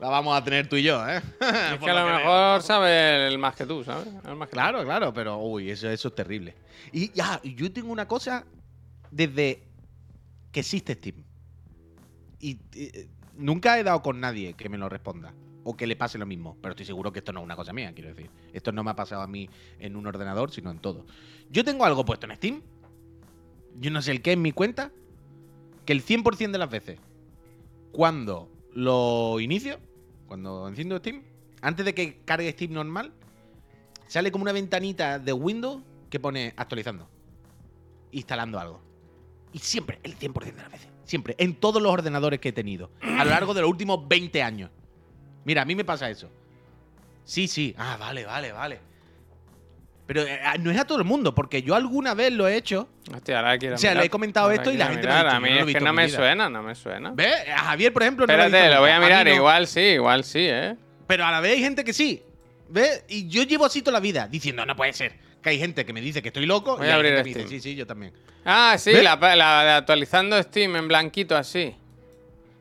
la vamos a tener tú y yo, ¿eh? Es que a lo mejor sabe el más que tú, ¿sabes? El más que tú. Claro, claro, pero uy, eso, eso es terrible. Y ya, y yo tengo una cosa desde que existe Steam. Y eh, nunca he dado con nadie que me lo responda. O que le pase lo mismo. Pero estoy seguro que esto no es una cosa mía, quiero decir. Esto no me ha pasado a mí en un ordenador, sino en todo. Yo tengo algo puesto en Steam. Yo no sé el qué en mi cuenta. Que el 100% de las veces, cuando lo inicio, cuando enciendo Steam, antes de que cargue Steam normal, sale como una ventanita de Windows que pone actualizando, instalando algo. Y siempre, el 100% de las veces. Siempre, en todos los ordenadores que he tenido. A lo largo de los últimos 20 años. Mira, a mí me pasa eso. Sí, sí. Ah, vale, vale, vale. Pero eh, no es a todo el mundo, porque yo alguna vez lo he hecho. Hostia, ahora quiero O sea, mirar. le he comentado Ahora esto y la quiero gente me ha dicho, A mí yo no lo he es que visto no en me vida. suena, no me suena. ¿Ves? A Javier, por ejemplo, no lo Espérate, visto lo voy a mirar. no. Igual sí, igual sí, ¿eh? Pero a la vez hay gente que sí. ¿Ves? Y yo llevo así toda la vida diciendo, no puede ser. Que hay gente que me dice que estoy loco Voy y a hay abrir gente que me dice, Steam. sí, sí, yo también. Ah, sí, ¿Ves? la, la de actualizando Steam en blanquito así.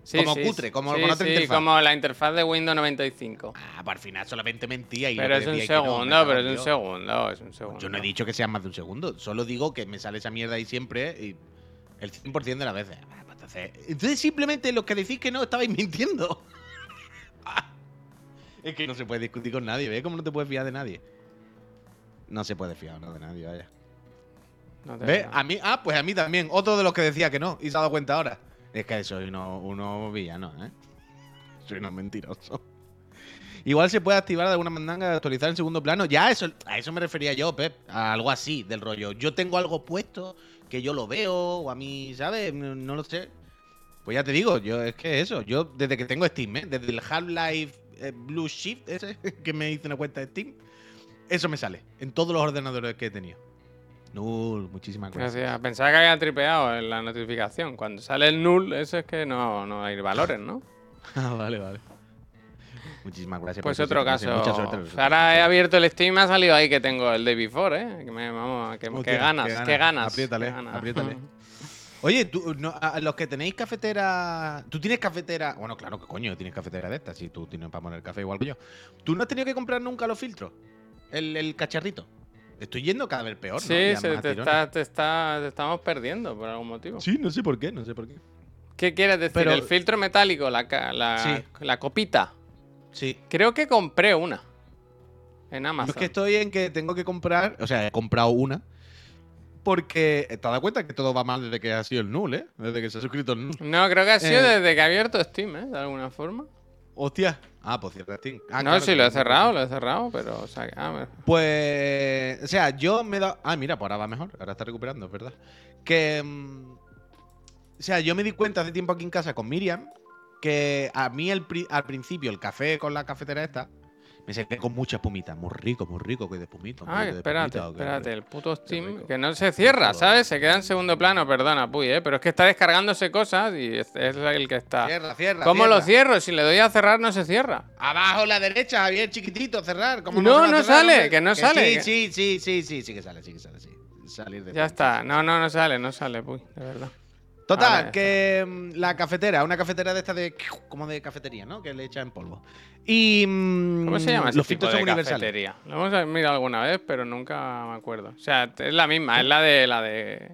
Sí, Como sí, cutre, como Sí, con otra sí, interfaz. como la interfaz de Windows 95. Ah, pues al final solamente mentía y Pero es un no, segundo, pero es un segundo, es un segundo. Yo no he dicho que sea más de un segundo. Solo digo que me sale esa mierda ahí siempre y el 100% de las veces. Ah, pues Entonces, entonces simplemente los que decís que no estabais mintiendo. es que no se puede discutir con nadie. ¿Ves cómo no te puedes fiar de nadie? No se puede fiar no, de nadie, vaya. No ¿Ves? A mí, ah, pues a mí también. Otro de los que decía que no y se ha dado cuenta ahora. Es que soy uno, uno villano, ¿eh? Soy uno mentiroso. Igual se puede activar de alguna mandanga de actualizar en segundo plano. Ya, eso, a eso me refería yo, Pep. A algo así, del rollo. Yo tengo algo puesto que yo lo veo, o a mí, ¿sabes? No, no lo sé. Pues ya te digo, yo es que eso. Yo desde que tengo Steam, ¿eh? Desde el Half-Life eh, Blue Shift ese, que me hice una cuenta de Steam, eso me sale. En todos los ordenadores que he tenido. Null, muchísimas gracias. Gracias. Pensaba que había tripeado en la notificación. Cuando sale el null, eso es que no, no hay valores, ¿no? Ah, vale, vale. Muchísimas gracias. Pues por otro caso. Mucha suerte. Ahora he abierto el Steam y me ha salido ahí que tengo el Day Before, ¿eh? Que me, vamos, que, que ganas, qué qué ganas. Apriétale, ganas. apriétale. Oye, tú, no, a los que tenéis cafetera. ¿Tú tienes cafetera? Bueno, claro que coño, tienes cafetera de estas. Si tú tienes para poner café igual que yo. ¿Tú no has tenido que comprar nunca los filtros? El, el cacharrito. Estoy yendo cada vez peor, ¿no? Sí, Ya se te, está, te, está, te estamos perdiendo por algún motivo. Sí, no sé por qué, no sé por qué. ¿Qué quieres decir? Pero- el filtro metálico, la, la, Sí. la copita. Sí. Creo que compré una. En Amazon. es que estoy en que tengo que comprar, o sea, he comprado una. Porque te has dado cuenta que todo va mal desde que ha sido el null, ¿eh? Desde que se ha suscrito el null. No, creo que ha sido Eh. desde que ha abierto Steam, ¿eh? De alguna forma. Hostia. Ah, pues cierra Steam. Ah, no, claro, sí, lo he que- cerrado, lo he cerrado, pero. O sea, ah, Pues, o sea, yo me he dado... Ah, mira, pues ahora va mejor, ahora está recuperando, es verdad. Que, mm, o sea, yo me di cuenta hace tiempo aquí en casa con Miriam que a mí el pri- al principio el café con la cafetera esta me servía con mucha espumita, muy rico, muy rico, que de espumita. un Ah, de espérate, espérate, el puto Steam, que no se cierra. ¿sabes? Se queda en segundo plano, perdona, Puy, ¿eh? Pero es que está descargándose cosas y es, es el que está. Cierra, cierra. ¿Cómo cierra. lo cierro? Si le doy a cerrar, no se cierra. Abajo a la derecha, bien chiquitito, cerrar. ¿Cómo No, no cerrar, sale, hombre? que no sale, Sí, sí, sí, sí, sí, sí que sale, sí que sale, sí. Salir de Ya está. sí, No, no, no sale, no sale, Puy, de verdad. Total, que mm, la cafetera, una cafetera de esta de como de cafetería, ¿no? Que le echa en polvo. Y mm, ¿Cómo se llama ese los tipo filtros de son universales. cafetería? Lo hemos mirado alguna vez, pero nunca me acuerdo. O sea, es la misma, es la de la de.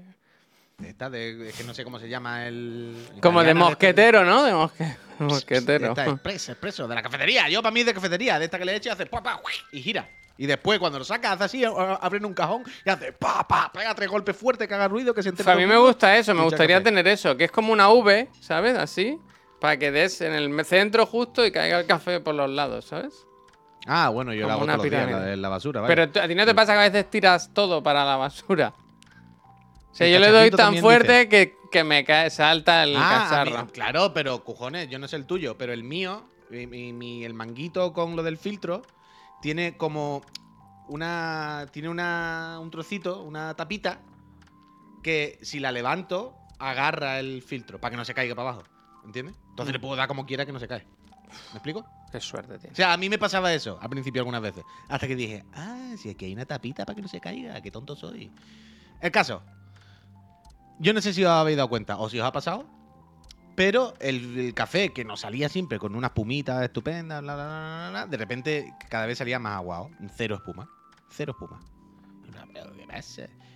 Esta de es que no sé cómo se llama el Como de italiana mosquetero, ¿no? De mosque- mosquetero. Esta expreso, expreso, de la cafetería. Yo para mí es de cafetería, de esta que le echa hace pa, pa, y gira. Y después cuando lo saca hace así, a- a- abren un cajón y hace pa, pa, pega tres golpes fuertes que haga ruido, que se entere Pues a todo mí me gusta eso, me gustaría tener eso, que es como una V, ¿sabes? Así, para que des en el centro justo y caiga el café por los lados, ¿sabes? Ah, bueno, yo Como la hago una todos los pirámide. la basura, vale. Pero a ti no te pasa que a veces tiras todo para la basura. O sea, El yo le doy tan fuerte que, que me cae, salta el Ah, a mí- cacharro. claro, pero cojones, yo no sé el tuyo, pero el mío, mi- mi- el manguito con lo del filtro, tiene como una. Tiene una, un trocito, una tapita, que si la levanto, agarra el filtro para que no se caiga para abajo. ¿Entiendes? Entonces le puedo dar como quiera que no se cae. ¿Me explico? Qué suerte, tío. O sea, a mí me pasaba eso al principio algunas veces. Hasta que dije, ah, si aquí hay una tapita para que no se caiga, qué tonto soy. El caso. Yo no sé si os habéis dado cuenta o si os ha pasado, pero el, café que nos salía siempre con una espumita estupenda, bla, bla, bla, bla, de repente cada vez salía más aguado. Cero espuma. Cero espuma.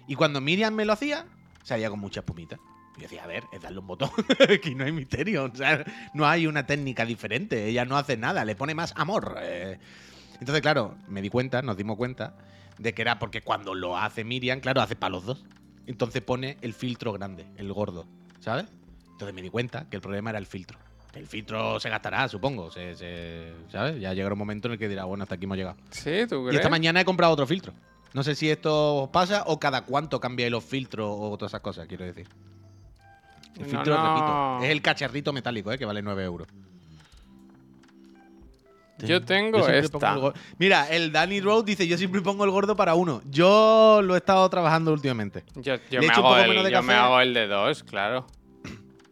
Y cuando Miriam me lo hacía, salía con mucha espumita. Y decía, a ver, es darle un botón. Aquí no hay misterio. O sea, no hay una técnica diferente. Ella no hace nada, le pone más amor. eh. Entonces, claro, me di cuenta, nos dimos cuenta de que era porque cuando lo hace Miriam, claro, hace para los dos. Entonces pone el filtro grande, el gordo, ¿sabes? Entonces me di cuenta que el problema era el filtro. El filtro se gastará, supongo, se- se- ¿sabes? Ya llegará un momento en el que dirá, bueno, hasta aquí hemos llegado. Sí, ¿tú Y esta mañana he comprado otro filtro. No sé si esto os pasa o cada cuánto cambiáis los filtros o todas esas cosas, quiero decir. El No, filtro, no. repito, es el cacharrito metálico, ¿eh? que vale 9 euros. Yo tengo siempre esta. el Mira, el Danny Road dice, yo siempre pongo el gordo para uno. Yo lo he estado trabajando últimamente. Yo, yo me hago el, yo me hago el de dos, claro.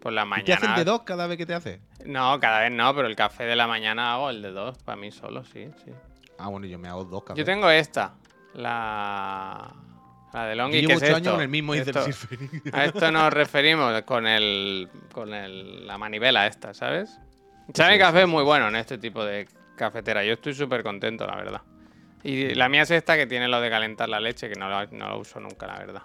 Por la ¿Y ¿Te hacen mañana. de dos cada vez que te hace? No, cada vez no, pero el café de la mañana hago el de dos, para mí solo, sí, sí. Ah, bueno, yo me hago dos cafés. Yo tengo esta, la, la de Longi, que es ocho años esto. con el mismo Esto-. A esto nos referimos con el con el, la manivela esta, ¿sabes? Sabe sí, café es muy bueno en este tipo de cafetera. Yo estoy súper contento, la verdad. Y la mía es esta que tiene lo de calentar la leche, que no lo, no lo uso nunca, la verdad.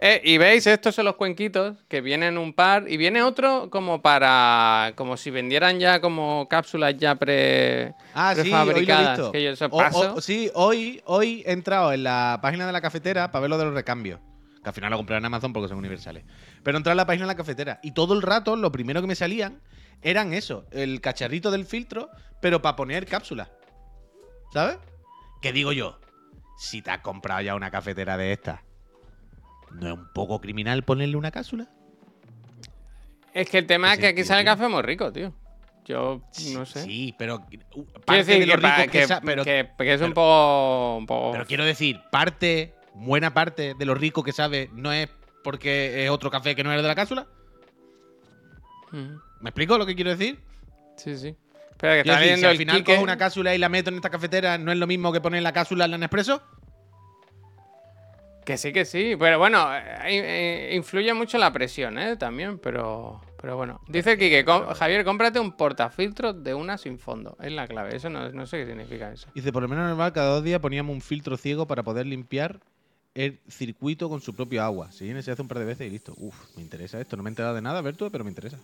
Eh, y veis, estos son los cuenquitos, que vienen un par. Y viene otro como para. Como si vendieran ya como cápsulas ya pre. Ah, sí, hoy lo he prefabricadas, visto. que yo eso O- paso. o- sí, hoy, hoy he entrado en la página de la cafetera para ver lo de los recambios. Que al final lo compré en Amazon porque son universales. Pero entré en la página de la cafetera y todo el rato lo primero que me salían eran eso, el cacharrito del filtro, pero para poner cápsulas. ¿Sabes? ¿Qué digo yo? Si te has comprado ya una cafetera de estas, ¿no es un poco criminal ponerle una cápsula? Es que el tema es que aquí sale el café muy rico, tío. Yo no sé. Sí, pero. uh, parte decir de lo rico que que- sa- pero- que- es un pero- poco. Un poco Pero quiero decir, parte, buena parte de lo rico que sabe no es porque es otro café que no el de la cápsula. ¿Me explico lo que quiero decir? Sí, sí. Espera, que está decir, si al final cojo una cápsula y la meto en esta cafetera, ¿no es lo mismo que poner la cápsula en la Nespresso? Que sí, que sí. Pero bueno, eh, eh, influye mucho la presión, ¿eh? También, pero. Pero bueno. Dice com- Javier, cómprate un portafiltros de una sin fondo. Es la clave. Eso no, no sé qué significa eso. Dice, por lo menos bar cada dos días poníamos un filtro ciego para poder limpiar el circuito con su propio agua. Se viene, se hace un par de veces y listo. Uf, me interesa esto. No me he enterado de nada, Bertu, pero me interesa.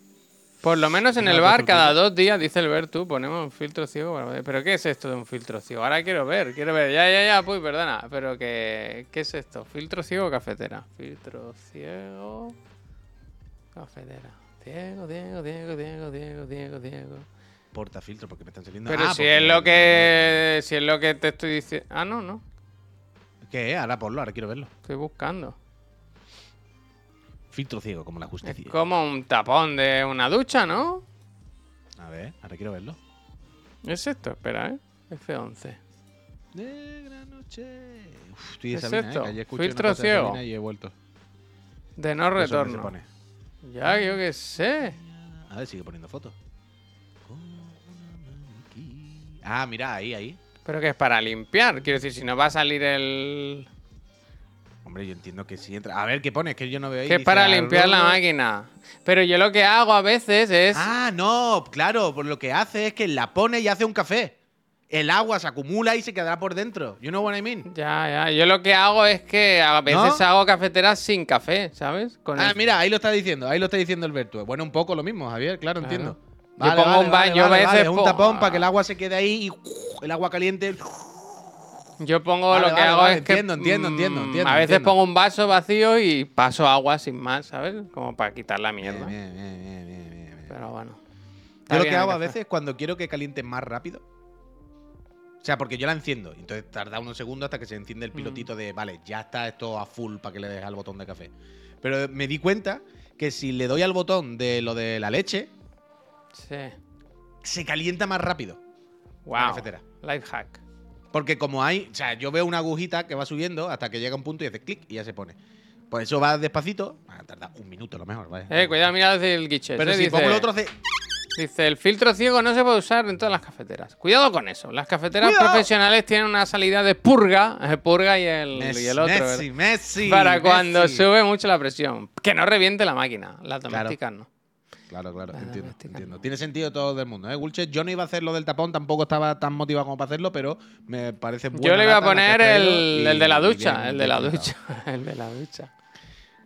Por lo menos en el bar, cada dos días, dice el Bertu, ponemos un filtro ciego. para ver. ¿Pero qué es esto de un filtro ciego? Ahora quiero ver, quiero ver. Ya, ya, ya, pues perdona. Pero que, ¿qué es esto? ¿Filtro ciego o cafetera? Filtro ciego. Cafetera. Ciego, Diego, Diego, Diego, Diego, Diego, Diego. Portafiltro, porque me están saliendo. Pero Ah, si porque- es lo que. Si es lo que te estoy diciendo. Ah, no, no. ¿Qué? Ahora ponlo, ahora quiero verlo. Estoy buscando. Filtro ciego, como la Es justicia. como un tapón de una ducha, ¿no? A ver, ahora quiero verlo. Es esto, espera, ¿eh? F11. Negra noche. Uf, estoy de ¿Es Sabina, ¿eh? esto? Que ayer escuché Filtro una cosa de ciego. Sabina Y he vuelto. De no es retorno. pone. Ya, yo qué sé. A ver, sigue poniendo fotos. Ah, mira, ahí, ahí. Pero que es para limpiar. Quiero decir, si no va a salir el. Hombre, yo entiendo que sí entra. A ver, ¿qué pone? Que yo no veo ahí. Que es dice para limpiar la máquina. Pero yo lo que hago a veces es. Ah, no, claro, pues lo que hace es que la pone y hace un café. El agua se acumula y se quedará por dentro. You know what I mean? Ya, ya. Yo lo que hago es que a veces ¿No? hago cafeteras sin café, ¿sabes? Con Ah, el- mira, ahí lo está diciendo, ahí lo está diciendo el Bertue. Bueno, un poco lo mismo, Javier, claro, Claro. entiendo. Yo pongo un ba- yo a veces un tapón para que el agua se quede ahí y el agua caliente. Yo pongo Vale, lo que vale, hago vale, es que. entiendo, entiendo, mm, entiendo, entiendo, A veces entiendo. pongo un vaso vacío y paso agua sin más, ¿sabes? Como para quitar la mierda. Bien, bien, bien, bien, bien, bien. Pero bueno. Yo lo que hago a veces cuando quiero que caliente más rápido. O sea, porque yo la enciendo. Entonces tarda unos segundos hasta que se enciende el pilotito Mm. de, vale, ya está esto a full para que le des al botón de café. Pero me di cuenta que si le doy al botón de lo de la leche, Sí. se calienta más rápido. La Wow. cafetera. Life hack. Porque como hay, o sea, yo veo una agujita que va subiendo hasta que llega un punto y hace clic y ya se pone. Pues eso va despacito, va a tardar un minuto a lo mejor, vaya. Eh, cuidado, mira el guichet. Pero eh, si dice, pongo el otro hace. dice, el filtro ciego no se puede usar en todas las cafeteras. Cuidado con eso. Las cafeteras ¡Cuidado! profesionales tienen una salida de purga, el purga y el, Messi, y el otro. Messi, Messi, para cuando sube mucho la presión. Que no reviente la máquina. Las domésticas no. Claro, claro, La entiendo, doméstica entiendo. no. Tiene sentido todo del mundo, ¿eh? Gulche, yo no iba a hacer lo del tapón, tampoco estaba tan motivado como para hacerlo, pero me parece Yo buena le iba a poner el, y- el de la ducha. el de la ducha. el de la ducha.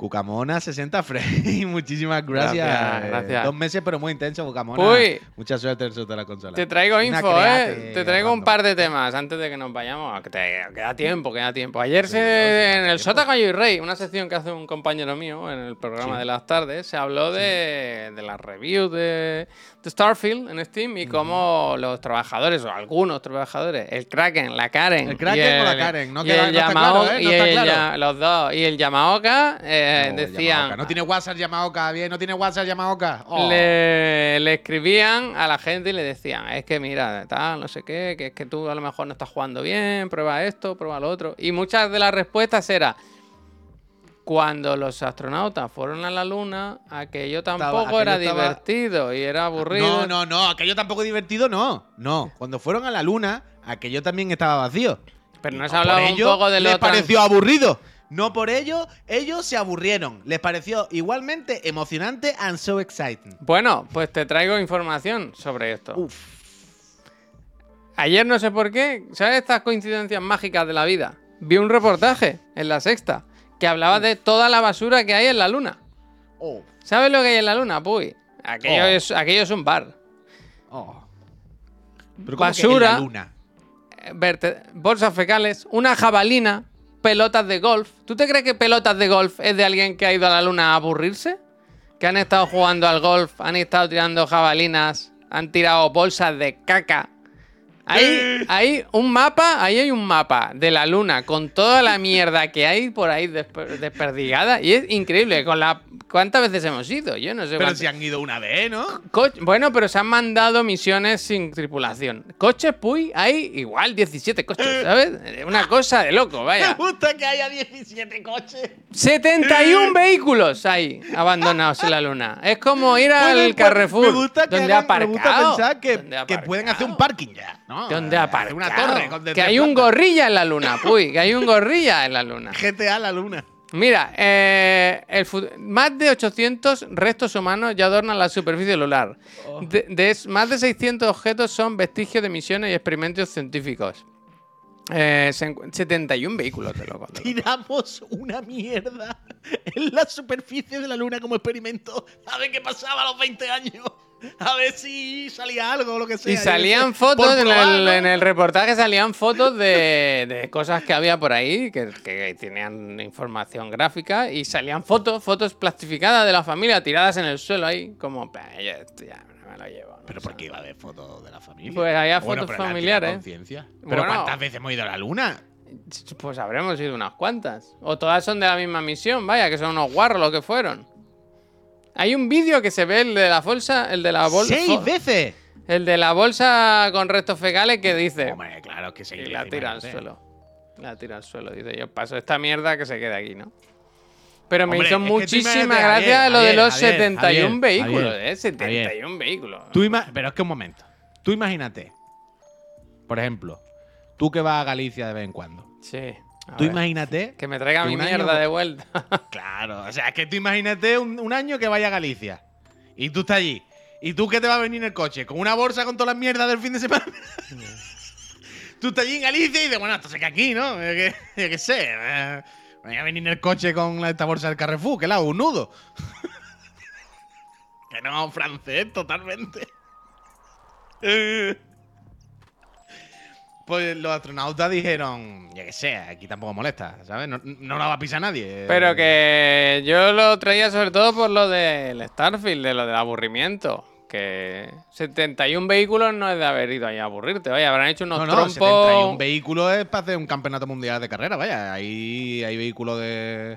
Cucamona 60 Frey, muchísimas gracias. Gracias, Eh, gracias. Dos meses, pero muy intenso, Cucamona. Uy. Mucha suerte en de la consola. Te traigo Una info, ¿eh? Te traigo un par de temas antes de que nos vayamos. Que te- queda tiempo, queda tiempo. Ayer Sí, se, Dios, en el. Sota y Rey, una sección que hace un compañero mío en el programa Sí. de las tardes, se habló de, de las reviews de, de Starfield en Steam y cómo los trabajadores, o algunos trabajadores, el Kraken, la Karen. El Kraken o la Karen, no y queda- el no está Yamao- claro, ¿eh? y No está el claro. Ya- los dos. Y el Yamaoka eh, No, decían. No tiene WhatsApp Yamaoka, bien, no tiene WhatsApp Yamaoka. Oh. Le, le escribían a la gente y le decían, es que mira, tal, no sé qué, que es que tú a lo mejor no estás jugando bien, prueba esto, prueba lo otro. Y muchas de las respuestas eran, cuando los astronautas fueron a la luna, aquello tampoco aquello era estaba- divertido y era aburrido. No, no, no, aquello tampoco divertido, no. No, cuando fueron a la luna, aquello también estaba vacío. Pero no se por hablaba un poco de lo Les pareció aburrido. No por ello, ellos se aburrieron. Les pareció igualmente emocionante and so exciting. Bueno, pues te traigo información sobre esto. Uf. Ayer no sé por qué, ¿sabes estas coincidencias mágicas de la vida? Vi un reportaje en la sexta que hablaba de toda la basura que hay en la luna. Oh, ¿Sabes lo que hay en la luna? Puy. Aquello, Oh. es, aquello es un bar. oh. Pero ¿cómo que Basura. en la luna? Eh, verte- bolsas fecales, una jabalina, pelotas de golf. ¿Tú te crees que pelotas de golf es de alguien que ha ido a la luna a aburrirse? Que han estado jugando al golf, han estado tirando jabalinas, han tirado bolsas de caca. Ahí hay un mapa, ahí hay un mapa de la luna con toda la mierda que hay por ahí desper- desperdigada y es increíble con la cuántas veces hemos ido, yo no sé Pero cuántas- si han ido una vez, ¿no? Co- bueno, pero se han mandado misiones sin tripulación. Coches, puy, hay igual 17 coches, ¿sabes? Una cosa de loco, Me vaya. gusta que haya 17 coches. 71 vehículos hay abandonados en la luna. Es como ir al puede- Carrefour. Me gusta que, donde hagan- me gusta pensar que, ¿Dónde que pueden hacer un parking ya. ¿No? ¿Dónde Eh, aparcado? Una torre con de Que hay un gorrilla en la luna, puy. Que hay un gorrilla en la luna. GTA la luna. Mira, eh, el más de 800 restos humanos ya adornan la superficie lunar. De, de más de 600 objetos son vestigios de misiones y experimentos científicos. Eh, se encu- 71 vehículos, te loco. Tiramos una mierda en la superficie de la luna como experimento. A ver qué pasaba a los 20 años. A ver si salía algo o lo que sea. Y salían sé. fotos, en el, ¿no? en el reportaje salían fotos de, de cosas que había por ahí, que, que tenían información gráfica, y salían fotos, fotos plastificadas de la familia tiradas en el suelo ahí, como, "Bah, ya, ya me lo llevo. Pero ¿por qué iba a haber fotos de la familia? Pues había Bueno, fotos familiares. conciencia. Pero Bueno. ¿cuántas veces hemos ido a la luna? Pues habremos ido unas cuantas. O todas son de la misma misión, vaya, que son unos guarros los que fueron. Hay un vídeo que se ve el de la bolsa, el de la bolsa. ¡Seis veces! El de la bolsa con restos fecales que dice. Hombre, claro que Y seis la tira al suelo. La tira al suelo. Dice, yo paso esta mierda que se quede aquí, ¿no? Pero me Hombre, hizo muchísima gracia lo de los Javier, 71 Javier, vehículos, Javier, ¿eh? 71 vehículos. Tú pero es que un momento. Tú imagínate. Por ejemplo, tú que vas a Galicia de vez en cuando. Sí. A Tú ver, imagínate. Que me traiga que mi año- mierda de vuelta. Claro, o sea, es que tú imagínate un, un año que vaya a Galicia. Y tú estás allí. ¿Y tú qué te va a venir en el coche? ¿Con una bolsa con todas las mierdas del fin de semana? tú estás allí en Galicia y dices, bueno, esto se queda aquí, ¿no? Yo qué, yo qué sé. eh, Voy a venir en el coche con esta bolsa del Carrefour, que la hago un nudo. que no, francés, totalmente. Pues los astronautas dijeron, ya que sé, aquí tampoco molesta, ¿sabes? No, no la va a pisar nadie. Pero que yo lo traía sobre todo por lo del Starfield, de lo del aburrimiento. Que 71 vehículos no es de haber ido ahí a aburrirte. Oye, habrán hecho unos No, no, trompos. 71 vehículos es para hacer un campeonato mundial de carrera, vaya. Ahí hay vehículos de,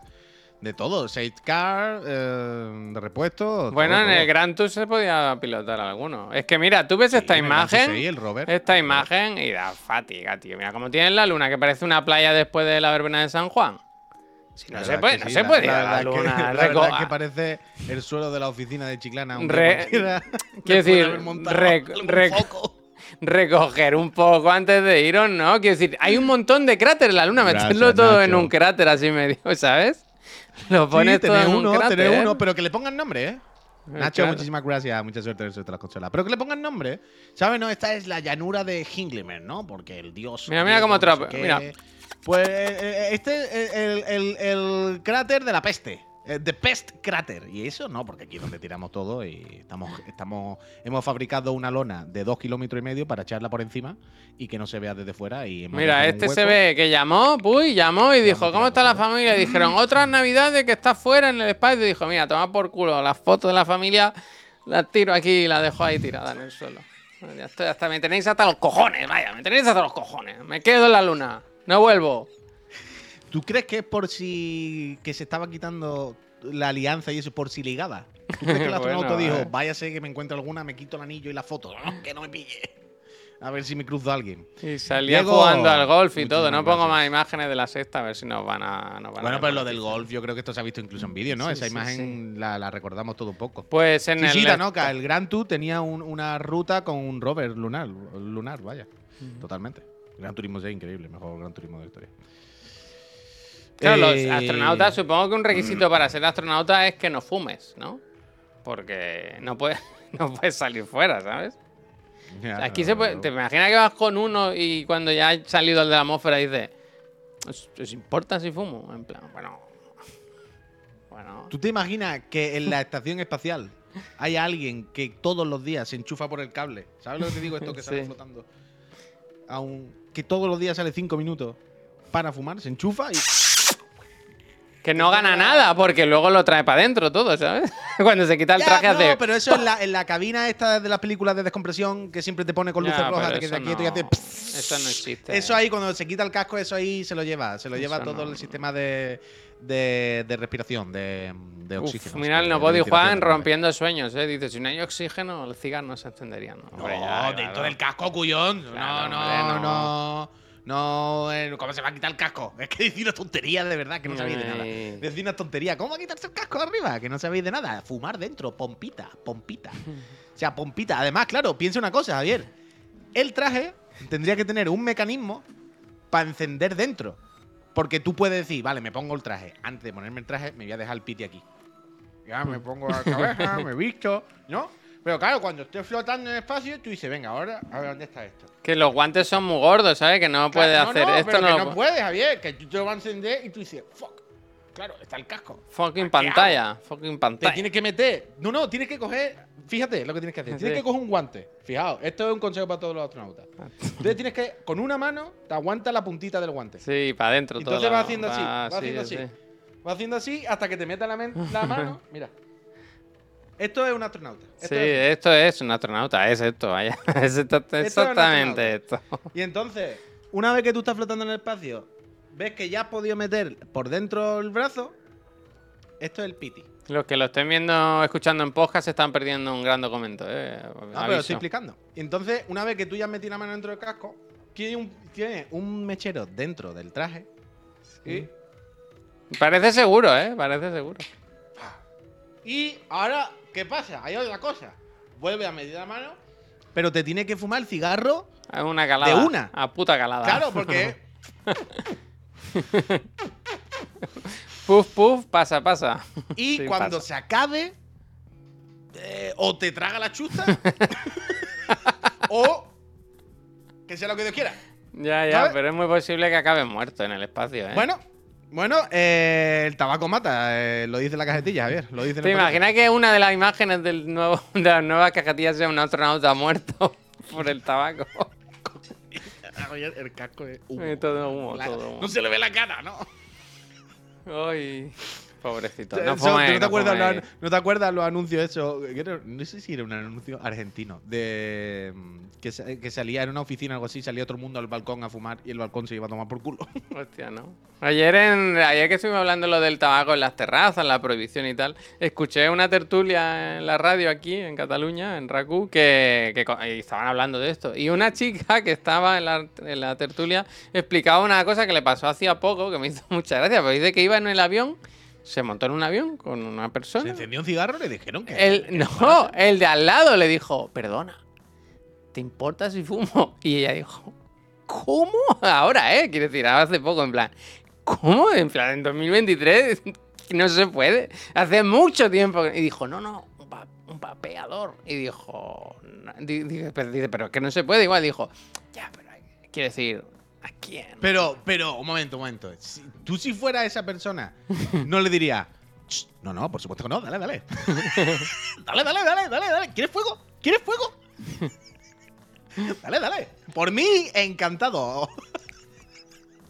de todo. Sidecar, eh, de repuesto. Bueno, todo, en el. Gran Tour se podía pilotar alguno. Es que mira, tú ves Sí, esta imagen. Sí, el Robert. Esta imagen y da fatiga, tío. Mira cómo tiene la luna, que parece una playa después de la verbena de San Juan. Si no La se puede, no sí, se la- puede ir la la que- luna. La verdad es que parece el suelo de la oficina de Chiclana. Re-. Quiero decir, recoger un poco antes de iros, ¿no? Quiero decir, hay un montón de cráteres en la luna, Gracias, meterlo todo en un cráter así medio, ¿sabes? Lo pones Sí, todo tener en uno, un cráter. tener uno, pero que le pongan nombre, ¿eh? Nacho, claro. muchísimas gracias. Mucha suerte en eso de las consolas. Pero que le pongan nombre. ¿Sabes? No, esta es la llanura de Hinglemer, ¿no? Porque el dios. Mira, mira cómo qué. mira. Pues eh, eh, este es el, el- el cráter de la peste. Eh, The Pest Crater. Y eso no, porque aquí es donde tiramos todo y estamos, estamos, hemos fabricado una lona de dos kilómetros y medio para echarla por encima y que no se vea desde fuera. Y Mira, este se ve que llamó, puy, llamó y dijo, ¿cómo está la familia? Y dijeron, otras navidades que está fuera en el espacio. Y dijo, mira, toma por culo las fotos de la familia, las tiro aquí y las dejo ahí tiradas en el suelo. Ya estoy, hasta me tenéis hasta los cojones, vaya, me tenéis hasta los cojones. Me quedo en la luna, no vuelvo. ¿Tú crees que es por si que se estaba quitando la alianza y eso por si ligada? ¿Tú crees que el astronauta Bueno, dijo, eh. váyase que me encuentre alguna, me quito el anillo y la foto? No, que no me pille. A ver si me cruzo a alguien. Y salía jugando al golf y todo. No pongo más imágenes de la sexta, a ver si nos van a. Nos van Bueno, a pero lo del golf, yo creo que esto se ha visto incluso en vídeo, ¿no? Sí, Esa sí, imagen La, la recordamos todo un poco. Pues en el. sí, Tanoka, el Gran Tour tenía un- una ruta con un rover lunar, lunar, vaya. Totalmente. Gran Turismo es increíble, mejor Gran Turismo de la historia. Claro, Eh, los astronautas, supongo que un requisito para ser astronauta es que no fumes, ¿no? Porque no puedes, no puedes salir fuera, ¿sabes? ya, Aquí no, se puede. no. ¿Te imaginas que vas con uno y cuando ya ha salido el de la atmósfera dices. ¿Os, os importa si fumo? En plan, bueno. Bueno. ¿Tú te imaginas que en la estación espacial hay alguien que todos los días se enchufa por el cable? ¿Sabes lo que te digo? Esto que sale Sí. flotando. A un- que todos los días sale cinco minutos para fumar, se enchufa y. Que no gana nada porque luego lo trae para adentro todo, ¿sabes? Cuando se quita el Ya, traje no, hace. pero eso en la, en la cabina esta de las películas de descompresión que siempre te pone con luces Ya, rojas, te queda eso quieto y no- hace. Eso no existe. Eso ahí, cuando se quita el casco, eso ahí se lo lleva. Se lo lleva todo no. el sistema de, de, de respiración, de, de oxígeno. mira el de no body ventilación, Juan rompiendo sueños, ¿eh? Dice, si no hay oxígeno, el cigarro no se encendería, ¿no? No, Hombre, ya, dentro claro. del casco, cuyón. Claro, no, hombre, no, no. No. Eh, ¿cómo se va a quitar el casco? Es que decir una tontería de verdad, que no sabéis de nada. Ay. Decir una tontería. ¿Cómo va a quitarse el casco arriba? Que no sabéis de nada. Fumar dentro, pompita, pompita. O sea, pompita. Además, claro, piensa una cosa, Javier. El traje tendría que tener un mecanismo para encender dentro. Porque tú puedes decir, vale, me pongo el traje. Antes de ponerme el traje, me voy a dejar el piti aquí. Ya me pongo la cabeza, me visto, ¿no? Pero claro, cuando estés flotando en el espacio, tú dices, venga, ahora, a ver, ¿dónde está esto? Que los guantes son muy gordos, ¿sabes? Que no puedes Claro, hacer no, esto. pero No, que lo no pu- puedes, Javier, que tú te lo vas a encender y tú dices, fuck. Claro, está el casco. Fucking ¿Qué pantalla. Fucking Te pantalla. tienes que meter. No, no, tienes que coger. Fíjate lo que tienes que hacer. Tienes Sí. que coger un guante. Fijaos, esto es un consejo para todos los astronautas. Entonces tienes que, con una mano, te aguanta la puntita del guante. Sí, para adentro todo. Entonces la- va haciendo así, va- va sí, haciendo sí. así. Va haciendo así hasta que te meta la, la mano. Mira. Esto es un astronauta. Esto Sí, es esto es un astronauta, es esto, vaya. Es esto- exactamente esto. Y entonces, una vez que tú estás flotando en el espacio, ves que ya has podido meter por dentro el brazo. Esto es el piti. Los que lo estén viendo, escuchando en podcast, se están perdiendo un gran documento, eh. No, pero estoy explicando. Y entonces, una vez que tú ya has metido la mano dentro del casco, tiene un, tiene un mechero dentro del traje. Y, Parece seguro, eh. Parece seguro. y ahora, ¿qué pasa? Hay otra cosa. Vuelve a la mano, pero te tiene que fumar el cigarro. Una calada. De una. A puta calada. Claro, porque Puf, puf, pasa, pasa. Y Sí, cuando pasa. se acabe, eh, o te traga la chusta, o que sea lo que Dios quiera. Ya, ya, ¿Sabes? pero es muy posible que acabe muerto en el espacio, ¿eh? Bueno, bueno, eh, el tabaco mata, eh, lo dice la cajetilla, Javier. Lo dice ¿Te imaginas que una de las imágenes del nuevo, de las nuevas cajetillas sea un astronauta muerto por el tabaco? Javier, el casco es humo. Todo humo, La- todo humo. No se le ve la cara, ¿no? Ay, pobrecito. Eso, No ¿tú fuméis, no, te no acuerdas los, ¿No te acuerdas los anuncios era- No sé si era un anuncio argentino. De. mm, Que, que salía en una oficina o algo así, salía el mundo al balcón a fumar y el balcón se iba a tomar por culo. Hostia, ¿no? Ayer, en, ayer que estuvimos hablando lo del tabaco en las terrazas, la prohibición y tal, escuché una tertulia en la radio aquí, en Cataluña, en RACU, que, que estaban hablando de esto. Y una chica que estaba en la, en la tertulia explicaba una cosa que le pasó hacía poco, que me hizo mucha gracia, pero dice que iba en el avión, se montó en un avión con una Se persona. encendió un cigarro y le dijeron que. El, no, el de al lado le dijo, perdona, ¿te importa si fumo? Y ella dijo, ¿cómo? Ahora, ¿eh? Quiere decir, hace poco, en plan, ¿cómo? En plan, en 2023 no se puede. Hace mucho tiempo. que-". Y dijo, no, no, un, pa- un papeador. Y dijo, no", di- dice, pero, dice, pero es que no se puede. Igual dijo, ya, pero quiere decir, ¿a quién? Pero, pero, un momento, un momento. Si- tú si fuera esa persona, no le diría. "Ch, No, no, por supuesto que no, dale, dale. dale, dale, dale, dale, dale. ¿Quieres fuego? ¿Quieres fuego? dale, dale. Por mí, encantado.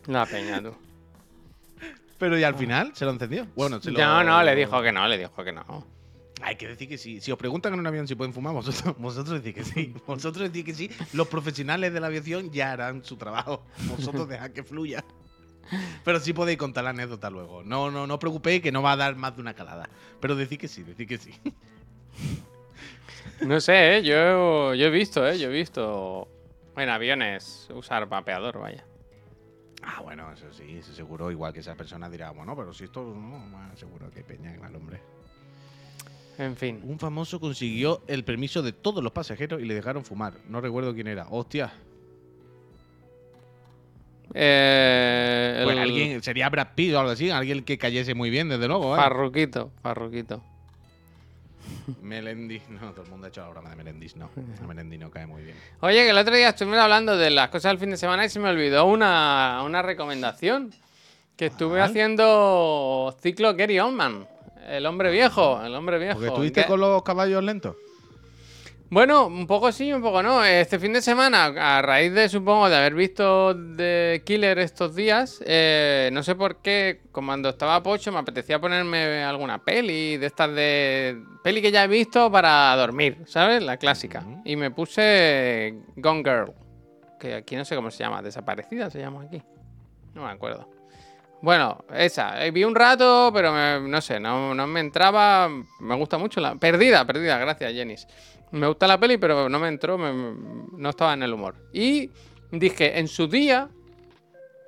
La peña, tú. Pero y al final se lo encendió. Bueno, se lo- No, no, le dijo que no, le dijo que no. Hay que decir que sí. Si os preguntan en un avión si pueden fumar, vosotros, vosotros decís que sí. Vosotros decís que sí. Los profesionales de la aviación ya harán su trabajo. Vosotros dejad que fluya. Pero sí podéis contar la anécdota luego. No, no, no os preocupéis que no va a dar más de una calada. Pero decís que sí, decís que sí. No sé, ¿eh? yo, yo he visto, ¿eh? yo he visto en aviones usar vapeador, vaya. Ah, bueno, eso sí, eso seguro. Igual que esa persona dirá, bueno, pero si esto no, más seguro que peña al hombre. En fin. Un famoso consiguió el permiso de todos los pasajeros y le dejaron fumar. No recuerdo quién era. Hostia. Eh, Pues el alguien, sería Brad Pitt o algo así. Alguien que cayese muy bien, desde luego. ¿eh? Farruquito, Farruquito. Melendi. No, todo el mundo ha hecho la broma de Melendis. No, a Melendi no cae muy bien. Oye, que el otro día estuvimos hablando de las cosas del fin de semana y se me olvidó una, una recomendación. Que estuve haciendo ciclo Gary Oldman. El hombre viejo, el hombre viejo. Porque estuviste con los caballos lentos. Bueno, un poco sí, un poco no. Este fin de semana, a raíz de, supongo, de haber visto The Killer estos días, eh, no sé por qué, cuando estaba pocho, me apetecía ponerme alguna peli de estas de... Peli que ya he visto para dormir, ¿sabes? La clásica. Y me puse Gone Girl, que aquí no sé cómo se llama, desaparecida se llama aquí. No me acuerdo. Bueno, esa. eh, Vi un rato, pero me- no sé, no, no me entraba. Me gusta mucho la. Perdida, perdida, gracias, Jenis. Me gusta la peli, pero no me entró, me- no estaba en el humor. Y dije, en su día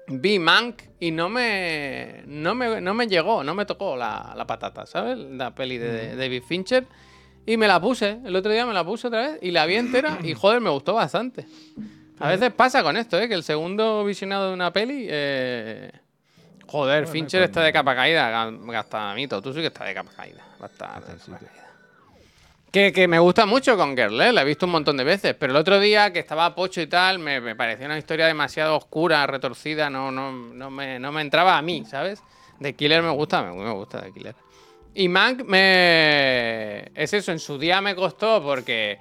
vi Mank y no me, no me, no me llegó, no me tocó la, la patata, ¿sabes? La peli de, David Fincher. Y me la puse, el otro día me la puse otra vez y la vi entera y joder, me gustó bastante. A veces pasa con esto, ¿eh? Que el segundo visionado de una peli... eh, Joder, Bueno, Fincher está de capa caída, ga- gastamito. Tú sí que estás de capa caída. Bastante que-. Que, me gusta mucho con Girl, ¿eh? la he visto un montón de veces, pero el otro día que estaba pocho y tal, me, me parecía una historia demasiado oscura, retorcida, no, no, no, me, no me entraba a mí, ¿sabes? De Killer me gusta, me, me gusta de Killer. Y Mank me... Es eso, en su día me costó porque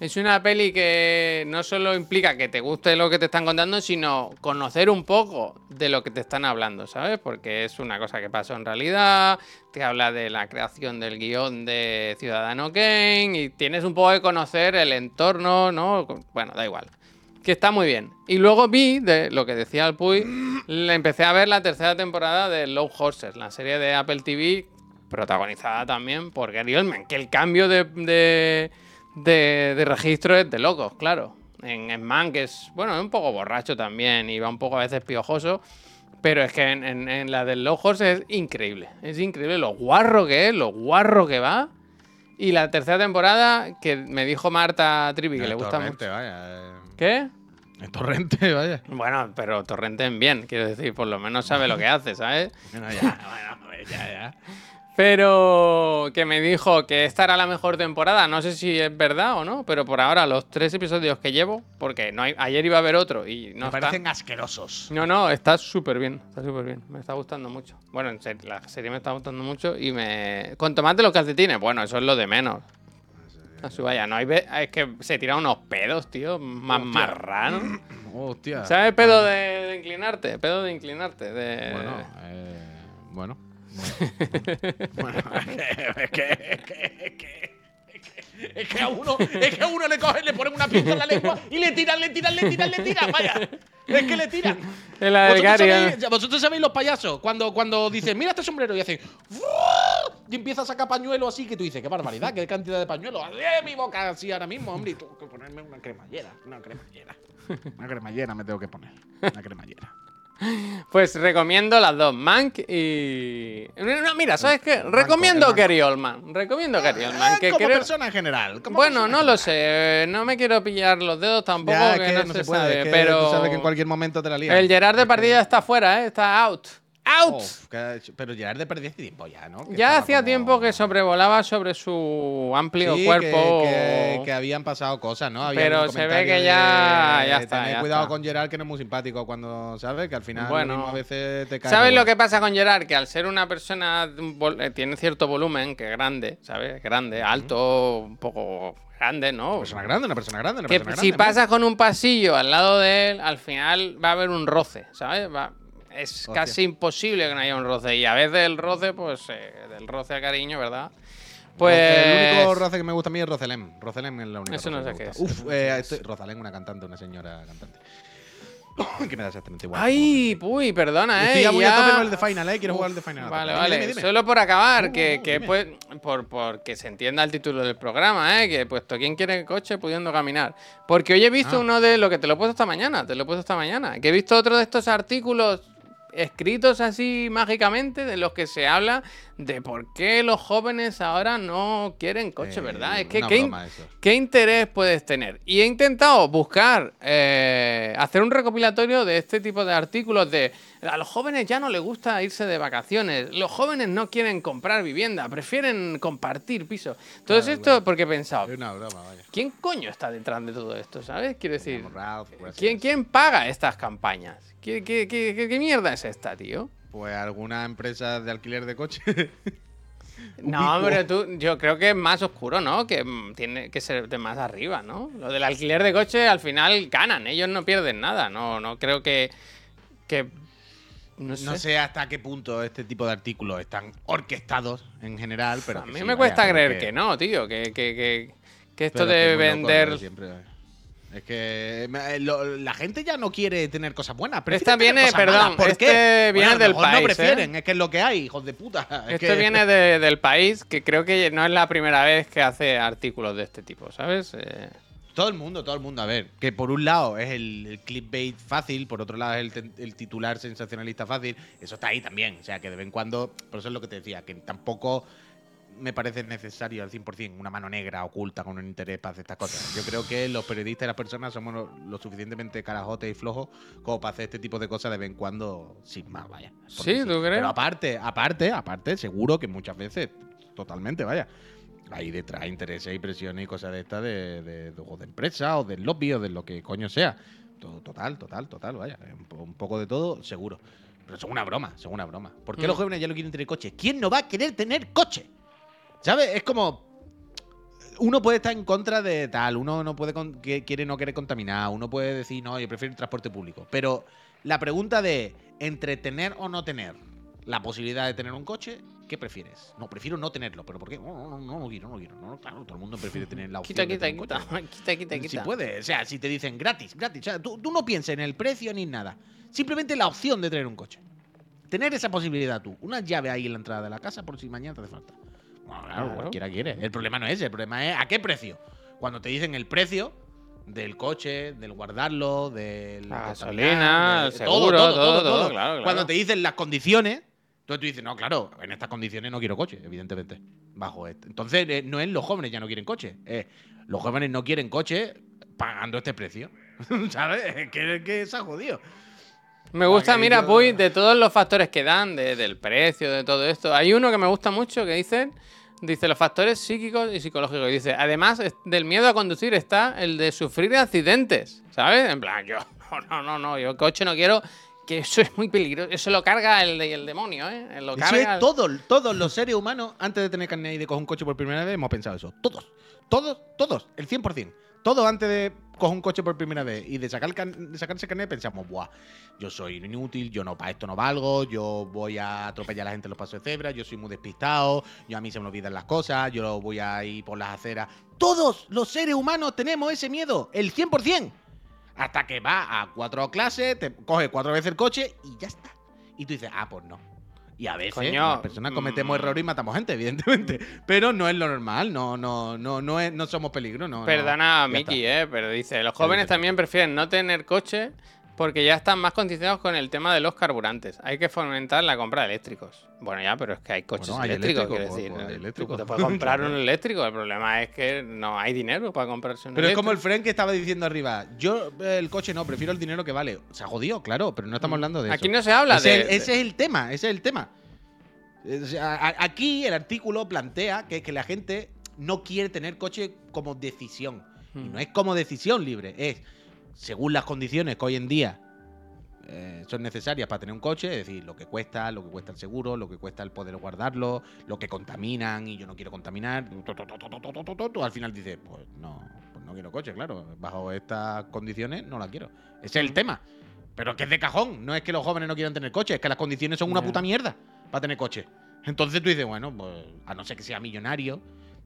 es una peli que no solo implica que te guste lo que te están contando, sino conocer un poco de lo que te están hablando, ¿sabes? Porque es una cosa que pasó en realidad, te habla de la creación del guion de Ciudadano Kane y tienes un poco de conocer el entorno, ¿no? Bueno, da igual. Que está muy bien. Y luego vi, de lo que decía el Puy, le empecé a ver la tercera temporada de Low Horses, la serie de Apple TV, protagonizada también por Gary Oldman, que el cambio de, de- de registro es de locos, claro. En, en Man, que es, bueno, es un poco borracho también y va un poco a veces piojoso, pero es que en, en- en la del Low Horses es increíble. Es increíble lo guarro que es, lo guarro que va. Y la tercera temporada, que me dijo Marta Trivi, que El le gusta torrente, mucho. vaya. eh, ¿Qué? El torrente, vaya. Bueno, pero Torrente en bien, quiero decir, por lo menos sabe lo que hace, ¿sabes? Bueno, ya, bueno, ya, ya. Pero que me dijo que esta era la mejor temporada, no sé si es verdad o no, pero por ahora los tres episodios que llevo, porque no hay, ayer iba a haber otro y no Me está. parecen asquerosos. No, no, está súper bien, está súper bien, me está gustando mucho. Bueno, en serio, la serie me está gustando mucho y me... Con tomate los calcetines, bueno, eso es lo de menos. Así vaya, no hay... ve- Es que se tiran unos pedos, tío, más Hostia. marranos. Hostia. ¿Sabes pedo de, de inclinarte? Pedo de inclinarte, de... Bueno, eh, bueno. Bueno, es que, es que, es que, es que, es que a uno, es que a uno le cogen, le ponen una pinza en la lengua y le tiran, le tiran, le tiran, le tiran, vaya. Es que le tiran. ¿Vosotros, sabéis, vosotros sabéis los payasos cuando, cuando dicen, mira este sombrero y hacen y empieza a sacar pañuelo así que tú dices, qué barbaridad, qué cantidad de pañuelo. ¡Eh, mi boca así ahora mismo, hombre! Y tengo que ponerme una cremallera, una cremallera. Una cremallera me tengo que poner. Una cremallera. Pues recomiendo las dos, Mank y. No, mira, ¿sabes qué? Recomiendo. Gary Oldman. Recomiendo Gary Oldman. Eh, Que como creo... persona en general. como Bueno, persona no en lo general. sé. No me quiero pillar los dedos tampoco, Ya, que, que no, no se, se puede, sabe. es que pero. tú sabes que en cualquier momento te la lían. El Gerard de Es que- partida está fuera, ¿eh? Está out. ¡Out! Oh, que- pero Gerard de perdí hace tiempo ya, ¿no? Que ya hacía como- tiempo que sobrevolaba sobre su amplio Sí, cuerpo. Que, que- que habían pasado cosas, ¿no? Había Pero se ve que ya- de ya está, Tener ya cuidado está. con Gerard, que no es muy simpático cuando, ¿sabes? Que al final Bueno. a veces te cae. ¿Sabes lo que pasa con Gerard? Que al ser una persona eh, tiene cierto volumen, que es grande, ¿sabes? Grande, alto, un poco grande, ¿no? Una persona grande, una persona grande, una que persona si grande. pasas con un pasillo al lado de él, al final va a haber un roce, ¿sabes? Va- es Hostia. casi imposible que no haya un roce. Y a veces el roce, pues, eh, del roce a cariño, ¿verdad? Pues. El único roce que me gusta a mí es Roselem. Roselem es la única. Eso no sé qué es. Uf, eh, estoy- Rosalén, una cantante, una señora cantante. que me da exactamente igual. Ay, uy, perdona, Estoy eh. ya muy ya- a tope con el de Final, ¿eh? Quiero jugar el de Final. Vale, vale. Dime, dime, dime. Solo por acabar, No, que, no, que pues, por, por que se entienda el título del programa, ¿eh? Que puesto quién quiere coche pudiendo caminar. Porque hoy he visto Ah. uno de lo que te lo he puesto esta mañana, te lo he puesto esta mañana. Que he visto otro de estos artículos escritos así mágicamente de los que se habla de por qué los jóvenes ahora no quieren coche, Eh, ¿verdad? Es que qué, broma eso. ¿Qué interés puedes tener? Y he intentado buscar, eh, hacer un recopilatorio de este tipo de artículos de a los jóvenes ya no les gusta irse de vacaciones, los jóvenes no quieren comprar vivienda, prefieren compartir piso. Todo Claro, esto porque he pensado, Es una broma, vaya. ¿quién coño está detrás de todo esto? ¿Sabes? Quiero decir, gracias. ¿quién, quién paga estas campañas? ¿Qué, qué, qué- qué- mierda es esta, tío? Pues alguna empresa de alquiler de coche. No, Ubicuo. hombre, tú, yo creo que es más oscuro, ¿no? Que mm, tiene que ser de más arriba, ¿no? Lo del alquiler de coche al final ganan, ellos no pierden nada, no, no creo que. que no sé. No sé hasta qué punto este tipo de artículos están orquestados en general, pero. a mí sí, me cuesta pero creer que... no, tío, que, que, que, esto pero de vender. siempre, vaya. Es que eh, lo- la gente ya no quiere tener cosas buenas. Esta tener viene- cosas perdón. ¿Por este qué? viene del país, No prefieren, ¿eh? es que es lo que hay, hijos de puta. Es Esto que- viene de- del país, que creo que no es la primera vez que hace artículos de este tipo, ¿sabes? Eh, Todo el mundo, todo el mundo. A ver, que por un lado es el, el clickbait fácil, por otro lado es el, el titular sensacionalista fácil. Eso está ahí también. O sea, que de vez en cuando. Por eso es lo que te decía, que tampoco me parece necesario al 100% una mano negra oculta con un interés para hacer estas cosas. Yo creo que los periodistas y las personas somos lo, lo suficientemente carajotes y flojos como para hacer este tipo de cosas de vez en cuando sin más, vaya. Sí, ¿tú crees? Pero aparte, aparte, aparte, seguro que muchas veces, totalmente, vaya. hay detrás intereses y presiones y cosas de estas de, de, de, o de empresa o del lobby o de lo que coño sea. Todo, total, total, total, vaya. Un poco de todo, seguro. Pero son una broma, son una broma. ¿Por qué Mm. los jóvenes ya no quieren tener coche? ¿Quién no va a querer tener coche? ¿Sabes? Es como. Uno puede estar en contra de tal, uno no puede con- que quiere no querer contaminar, uno puede decir, no, yo prefiero el transporte público. Pero la pregunta de entre tener o no tener la posibilidad de tener un coche, ¿qué prefieres? No, prefiero no tenerlo, pero ¿por qué? No, no, no, no quiero, no quiero. No, claro, todo el mundo prefiere tener la opción Quita, de quita, tener quita. coche. Quita, quita, Si puede, o sea, si te dicen gratis, gratis. O sea, tú, tú no pienses en el precio ni en nada. Simplemente la opción de tener un coche. Tener esa posibilidad tú. Una llave ahí en la entrada de la casa por si mañana te hace falta. Bueno, claro, Claro. cualquiera quiere. El problema no es ese, el problema es a qué precio. Cuando te dicen el precio del coche, del guardarlo, del. La gasolina, de- el seguro, todo, todo, claro, claro. Cuando te dicen las condiciones, entonces tú dices, no, claro, en estas condiciones no quiero coche, evidentemente. Bajo este. Entonces, eh, no es los jóvenes ya no quieren coche. es los jóvenes no quieren coche pagando este precio. ¿Sabes? Es que, es que se ha jodido. Me gusta, mira, Puy, de todos los factores que dan, de- del precio, de todo esto. Hay uno que me gusta mucho que dicen, dice los factores psíquicos y psicológicos. Dice, además es- del miedo a conducir está el de sufrir accidentes, ¿sabes? En plan, yo, no, no, no, yo coche no quiero, que eso es muy peligroso. Eso lo carga el, el demonio, ¿eh? Lo Eso carga es todo, todos los seres humanos, antes de tener carnet y de coger un coche por primera vez, hemos pensado eso. Todos. Todos, todos, el 100%. Todos antes de coger un coche por primera vez y de, sacar el de sacarse carnet pensamos, buah, yo soy inútil, yo no para esto no valgo, yo voy a atropellar a la gente en los pasos de cebra, yo soy muy despistado, yo a mí se me olvidan las cosas, yo voy a ir por las aceras. Todos los seres humanos tenemos ese miedo, el 100%. Hasta que va a cuatro clases, te coge cuatro veces el coche y ya está. Y tú dices, ah, pues no. Y a veces Coño, las personas cometemos mm. errores y matamos gente, evidentemente. Pero no es lo normal, no, no, no, no, es, no somos peligro, no. no. Perdona a Ya Miki, eh, pero dice, los jóvenes también prefieren no tener coche porque ya están más condicionados con el tema de los carburantes. Hay que fomentar la compra de eléctricos. Bueno, ya, pero es que hay coches Bueno, hay eléctricos, eléctricos, quiero decir. eléctricos. te puedes comprar un eléctrico, el problema es que no hay dinero para comprarse un Pero es eléctrico. como el friend que estaba diciendo arriba. Yo eh, el coche no, prefiero el dinero que vale. Se ha jodido, claro, pero no estamos hablando de eso. Mm. Aquí no se habla ese, de... es el- ese es el tema, ese es el tema. O sea, a- aquí el artículo plantea que, que la gente no quiere tener coche como decisión. Y Mm. no es como decisión libre, es según las condiciones que hoy en día son necesarias para tener un coche, es decir, lo que cuesta, lo que cuesta el seguro, lo que cuesta el poder guardarlo, lo que contaminan y yo no quiero contaminar, tú al final dices, pues no, pues no quiero coche, claro, bajo estas condiciones no la quiero. Ese es el tema. Pero es que es de cajón, no es que los jóvenes no quieran tener coche, es que las condiciones son una puta mierda para tener coche. Entonces tú dices, bueno, pues a no ser que sea millonario,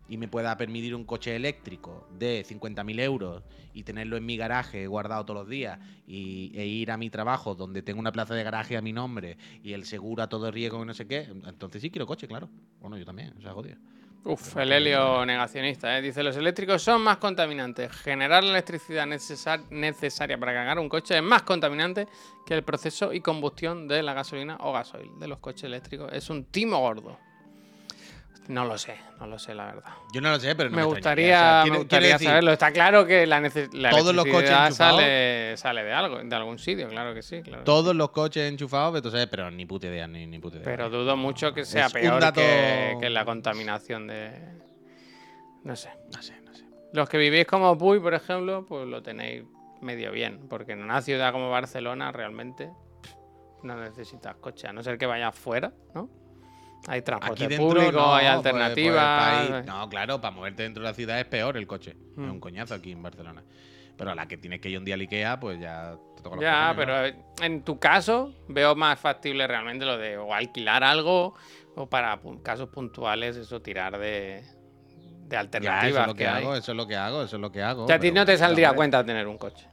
y me pueda permitir un coche eléctrico de 50.000 euros y tenerlo en mi garaje guardado todos los días y, e ir a mi trabajo donde tengo una plaza de garaje a mi nombre y el seguro a todo riesgo y no sé qué, entonces sí quiero coche, claro. Bueno, yo también, o sea, jodido. Uf, el helio negacionista, ¿eh? Dice, los eléctricos son más contaminantes. Generar la electricidad necesar- necesaria para cargar un coche es más contaminante que el proceso y combustión de la gasolina o gasoil de los coches eléctricos. Es un timo gordo. No lo sé, no lo sé, la verdad. Yo no lo sé, pero no me me, gustaría, extrañaría. O sea, me gustaría decir, saberlo. Está claro que la, Todos los coches sale, sale de algo, de algún sitio, claro que sí. Claro. Todos los coches enchufados, pero, sabes, pero ni puta idea, ni, ni puta idea. Pero dudo mucho que sea Es peor dato- que, que la contaminación de... No sé. No sé, no sé. Los que vivís como Puy, por ejemplo, pues lo tenéis medio bien. Porque en una ciudad como Barcelona realmente no necesitas coche, a no ser que vayas fuera, ¿no? Hay transporte Aquí dentro público, no, hay pues- alternativas. pues país- no, claro, para moverte dentro de la ciudad es peor el coche. Mm. Es un coñazo aquí en Barcelona. Pero a la que tienes que ir un día al Ikea, pues ya te toca los Ya, cojones, pero ¿no? eh, en tu caso veo más factible realmente lo de o alquilar algo o para casos puntuales eso tirar de, de Ya, alternativas eso es lo que, hago, eso es lo que hago, eso es lo que hago. O sea, a ti no te saldría a cuenta tener un coche,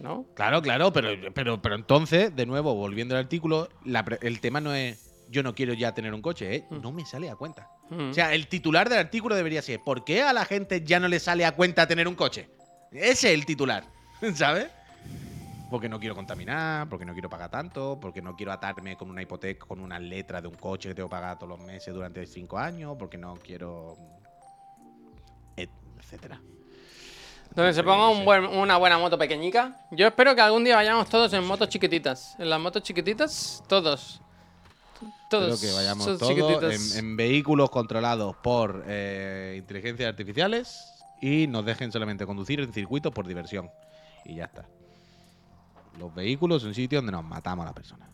¿no? Claro, claro, pero, pero, pero entonces, de nuevo, volviendo al artículo, la el tema no es yo no quiero ya tener un coche, ¿eh? Mm. no me sale a cuenta. Mm. O sea, el titular del artículo debería ser ¿por qué a la gente ya no le sale a cuenta tener un coche? Ese es el titular, ¿sabes? Porque no quiero contaminar, porque no quiero pagar tanto, porque no quiero atarme con una hipoteca, con una letra de un coche que tengo que pagar todos los meses durante cinco años, porque no quiero... et- etcétera. Donde se ponga un buen- una buena moto pequeñica. Yo espero que algún día vayamos todos en motos chiquititas. En las motos chiquititas, todos. Todos que vayamos todos en, en vehículos controlados por eh, inteligencias artificiales y nos dejen solamente conducir en circuitos por diversión. Y ya está. Los vehículos son sitios donde nos matamos a la persona.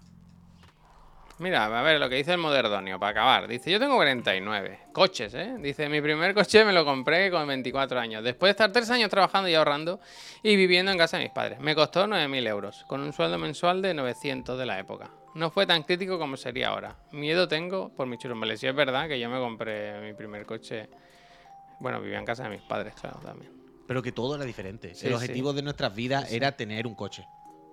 Mira, a ver lo que dice el Moderdonio, para acabar. Dice, yo tengo 49. Coches, ¿eh? Dice, mi primer coche me lo compré con 24 años. Después de estar 3 años trabajando y ahorrando y viviendo en casa de mis padres. Me costó 9.000 euros, con un sueldo mensual de 900 de la época. No fue tan crítico como sería ahora. Miedo tengo por mi churumbele. Si es verdad que yo me compré mi primer coche... Bueno, vivía en casa de mis padres, claro, también. Pero que todo era diferente. Sí, el sí. objetivo de nuestras vidas era tener un coche.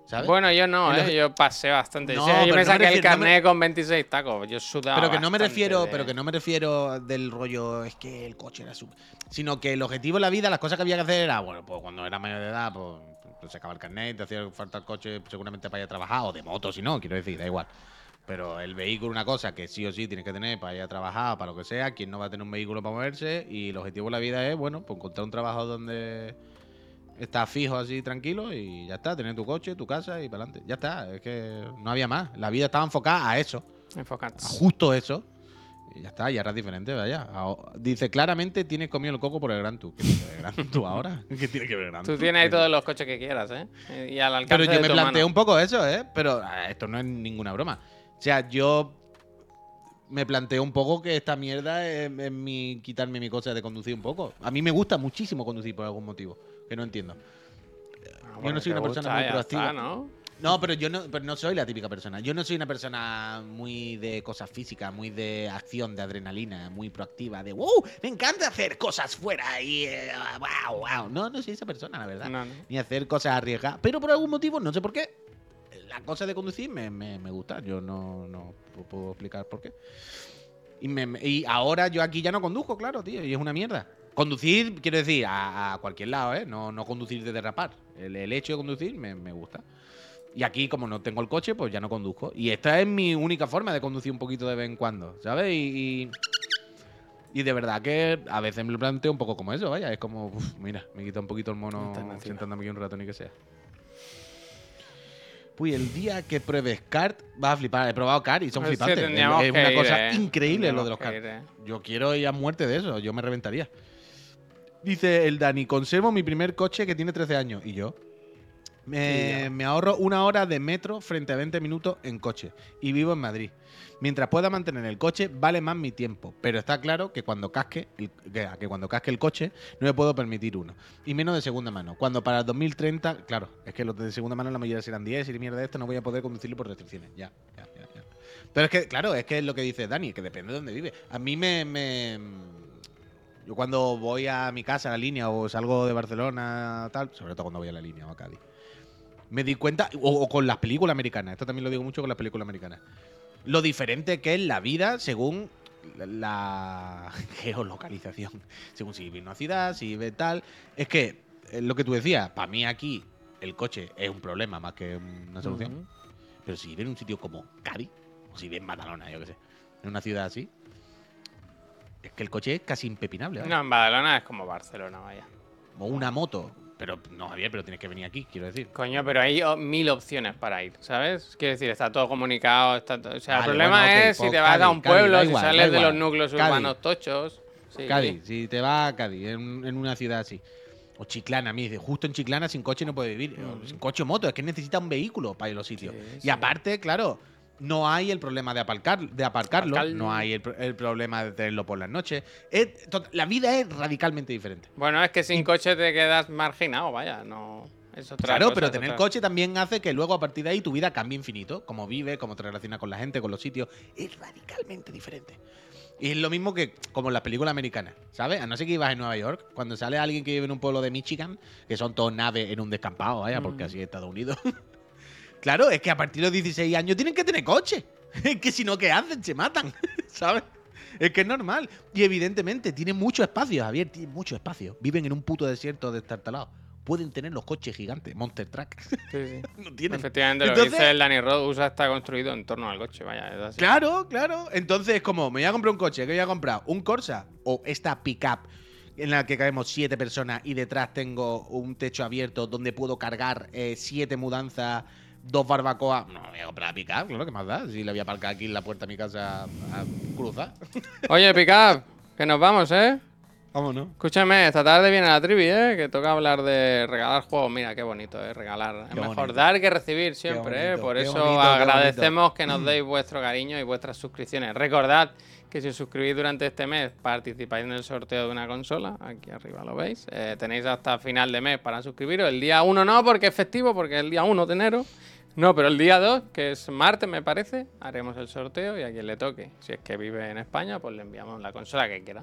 ¿Sabes? Bueno, yo no, Y ¿eh? Yo pasé bastante. No, yo me no me saqué el refiero- no me- carnet con 26 tacos. Yo sudaba pero que no me refiero, de- pero que no me refiero del rollo es que el coche era su, sino que el objetivo de la vida, las cosas que había que hacer era, bueno, pues cuando era mayor de edad, pues, pues sacaba el carnet, te hacía falta el coche seguramente para ir a trabajar o de moto, si no, quiero decir, da igual. Pero el vehículo una cosa que sí o sí tienes que tener para ir a trabajar, para lo que sea, quien no va a tener un vehículo para moverse y el objetivo de la vida es, bueno, pues encontrar un trabajo donde estás fijo así tranquilo y ya está, tener tu coche, tu casa y para adelante. Ya está, es que no había más. La vida estaba enfocada a eso Enfocate. a justo eso. Y ya está, y ahora es diferente, vaya. Ahora- Dice claramente tienes comido el coco por el Gran Tour. ¿Qué tiene que ver Gran Tour ahora? ¿Qué tiene que ver Gran Tú Tour? tienes ahí todos los coches que quieras, ¿eh? Y al alcance Pero yo de me tu planteo mano. un poco eso, ¿eh? Pero ah, esto no es ninguna broma. O sea, yo me planteo un poco que esta mierda es, es mi, quitarme mi cosa de conducir un poco. A mí me gusta muchísimo conducir por algún motivo, que no entiendo. Ah, yo no soy una persona muy ya proactiva. está, ¿no? No, pero yo no, pero no soy la típica persona. Yo no soy una persona muy de cosas físicas, muy de acción, de adrenalina, muy proactiva, de wow, me encanta hacer cosas fuera y eh, wow, wow. No, no soy esa persona, la verdad. No, no. Ni hacer cosas arriesgadas. Pero por algún motivo, no sé por qué, la cosa de conducir me, me, me gusta. Yo no, no pu- puedo explicar por qué. Y, me- me- y ahora yo aquí ya no conduzco, claro, tío, y es una mierda. Conducir, quiero decir, a, a cualquier lado, ¿eh? No, no conducir de derrapar. El, el hecho de conducir me, me gusta. Y aquí, como no tengo el coche, pues ya no conduzco. Y esta es mi única forma de conducir un poquito de vez en cuando, ¿sabes? Y, y, y de verdad que a veces me lo planteo un poco como eso, vaya. Es como, uf, mira, me quita un poquito el mono sentándome aquí un rato ni que sea. Pues el día que pruebes kart, vas a flipar. He probado kart y son Pues sí, flipantes. Es- una ir, cosa eh. increíble lo de los ir, eh. Yo quiero ir a muerte de eso, yo me reventaría. Dice el Dani, conservo mi primer coche que tiene 13 años. ¿Y yo? Me, ahorro una hora de metro frente a 20 minutos en coche. Y vivo en Madrid. Mientras pueda mantener el coche, vale más mi tiempo. Pero está claro que cuando casque el, que, que cuando casque el coche, no me puedo permitir uno. Y menos de segunda mano. Cuando para el 2030, claro, es que los de segunda mano la mayoría serán 10 y mierda de esto, no voy a poder conducirlo por restricciones. Ya, ya, ya, ya. Pero es que, claro, es que es lo que dice Dani, que depende de dónde vive. A mí me, me- Yo cuando voy a mi casa, a la línea, o salgo de Barcelona, tal, sobre todo cuando voy a la línea o a Cádiz, me di cuenta, o, o con las películas americanas, esto también lo digo mucho con las películas americanas, lo diferente que es la vida según la geolocalización. Según si vive en una ciudad, si vive tal. Es que, eh, lo que tú decías, para mí aquí el coche es un problema más que una solución. Pero si vive en un sitio como Cádiz, o si vive en Badalona, yo qué sé, en una ciudad así, es que el coche es casi impepinable. ¿vale? No, en Badalona es como Barcelona, vaya. O una moto. Pero no, Javier, pero tienes que venir aquí, quiero decir. Coño, pero hay mil opciones para ir, ¿sabes? Quiero decir, está todo comunicado. Está to- O sea, Vale, el problema bueno, es si pues te vas a un pueblo, si igual, sales de los núcleos Cádiz. urbanos tochos. Sí. Cádiz, si te vas a Cádiz, en, en una ciudad así. O Chiclana, a mí, dice, justo en Chiclana sin coche no puede vivir. Sin coche o moto, es que necesita un vehículo para ir a los sitios. Sí, y sí. aparte, claro, no hay el problema de, aparcar, de aparcarlo, Aparcar- no hay el, el problema de tenerlo por las noches. Es la vida es radicalmente diferente. Bueno, es que sin coche te quedas marginado, vaya, no. Es otra Claro, cosa, pero tener otra- coche también hace que luego a partir de ahí tu vida cambie infinito. Cómo vives, cómo te relacionas con la gente, con los sitios. Es radicalmente diferente. Y es lo mismo que como en las películas americanas, ¿sabes? A no ser que ibas en Nueva York, cuando sale alguien que vive en un pueblo de Michigan, que son todos naves en un descampado, vaya, porque Mm. así es Estados Unidos. claro, es que a partir de los 16 años tienen que tener coche. Es que si no, ¿qué hacen? Se matan, ¿sabes? Es que es normal. Y evidentemente tienen mucho espacio, Javier, tienen mucho espacio. Viven en un puto desierto destartalado. Pueden tener los coches gigantes, Monster Truck. Sí, sí. no tienen. Efectivamente, lo que Entonces- dice el Danny Rod, USA está construido en torno al coche, vaya, es así. Claro, claro. Entonces, como me voy a comprar un coche, ¿qué voy a comprar? ¿Un Corsa? ¿O esta pickup en la que cabemos siete personas y detrás tengo un techo abierto donde puedo cargar eh, siete mudanzas dos barbacoas. No, me voy a comprar a picar, claro, ¿qué más da? Si le voy a aparcar aquí en la puerta de mi casa a cruzar. Oye, Pickup, que nos vamos, ¿eh? Vámonos. Escúchame, esta tarde viene la trivi, ¿eh? Que toca hablar de regalar juegos. Mira, qué bonito, ¿eh? Regalar. Es Qué mejor bonito. dar que recibir siempre, ¿eh? bonito, Por qué eso bonito, agradecemos que nos deis vuestro cariño y vuestras suscripciones. Recordad que si os suscribís durante este mes, participáis en el sorteo de una consola. Aquí arriba lo veis. Eh, tenéis hasta final de mes para suscribiros. El día 1 no, porque es festivo, porque es el día 1 de enero. No, pero el día 2, que es martes, me parece, haremos el sorteo y a quien le toque, si es que vive en España, pues le enviamos la consola que quiera.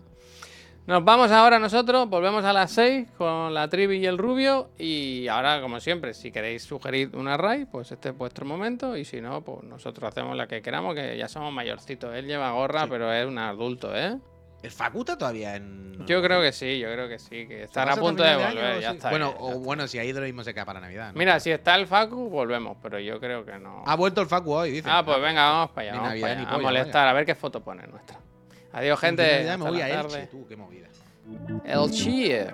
Nos vamos ahora nosotros, volvemos a las 6 con la Trivi y el Rubio. Y ahora, como siempre, si queréis sugerir una raid, pues este es vuestro momento. Y si no, pues nosotros hacemos la que queramos, que ya somos mayorcitos. Él lleva gorra, pero es un adulto, ¿eh? ¿El Facuta todavía en.? Yo creo que sí, yo creo que sí, que estará a punto de año volver, ya está. Bueno, ya o está. bueno, si ido lo mismo se queda para Navidad. ¿no? Mira, si está el Facu, volvemos, pero yo creo que no. Ha vuelto el Facu hoy, dice. Ah, pues venga, vamos para allá, vamos para allá, a molestar, a ver qué foto pone nuestra. Adiós, gente. Ya me voy a tarde. Elche, tú, qué movida. El Chie.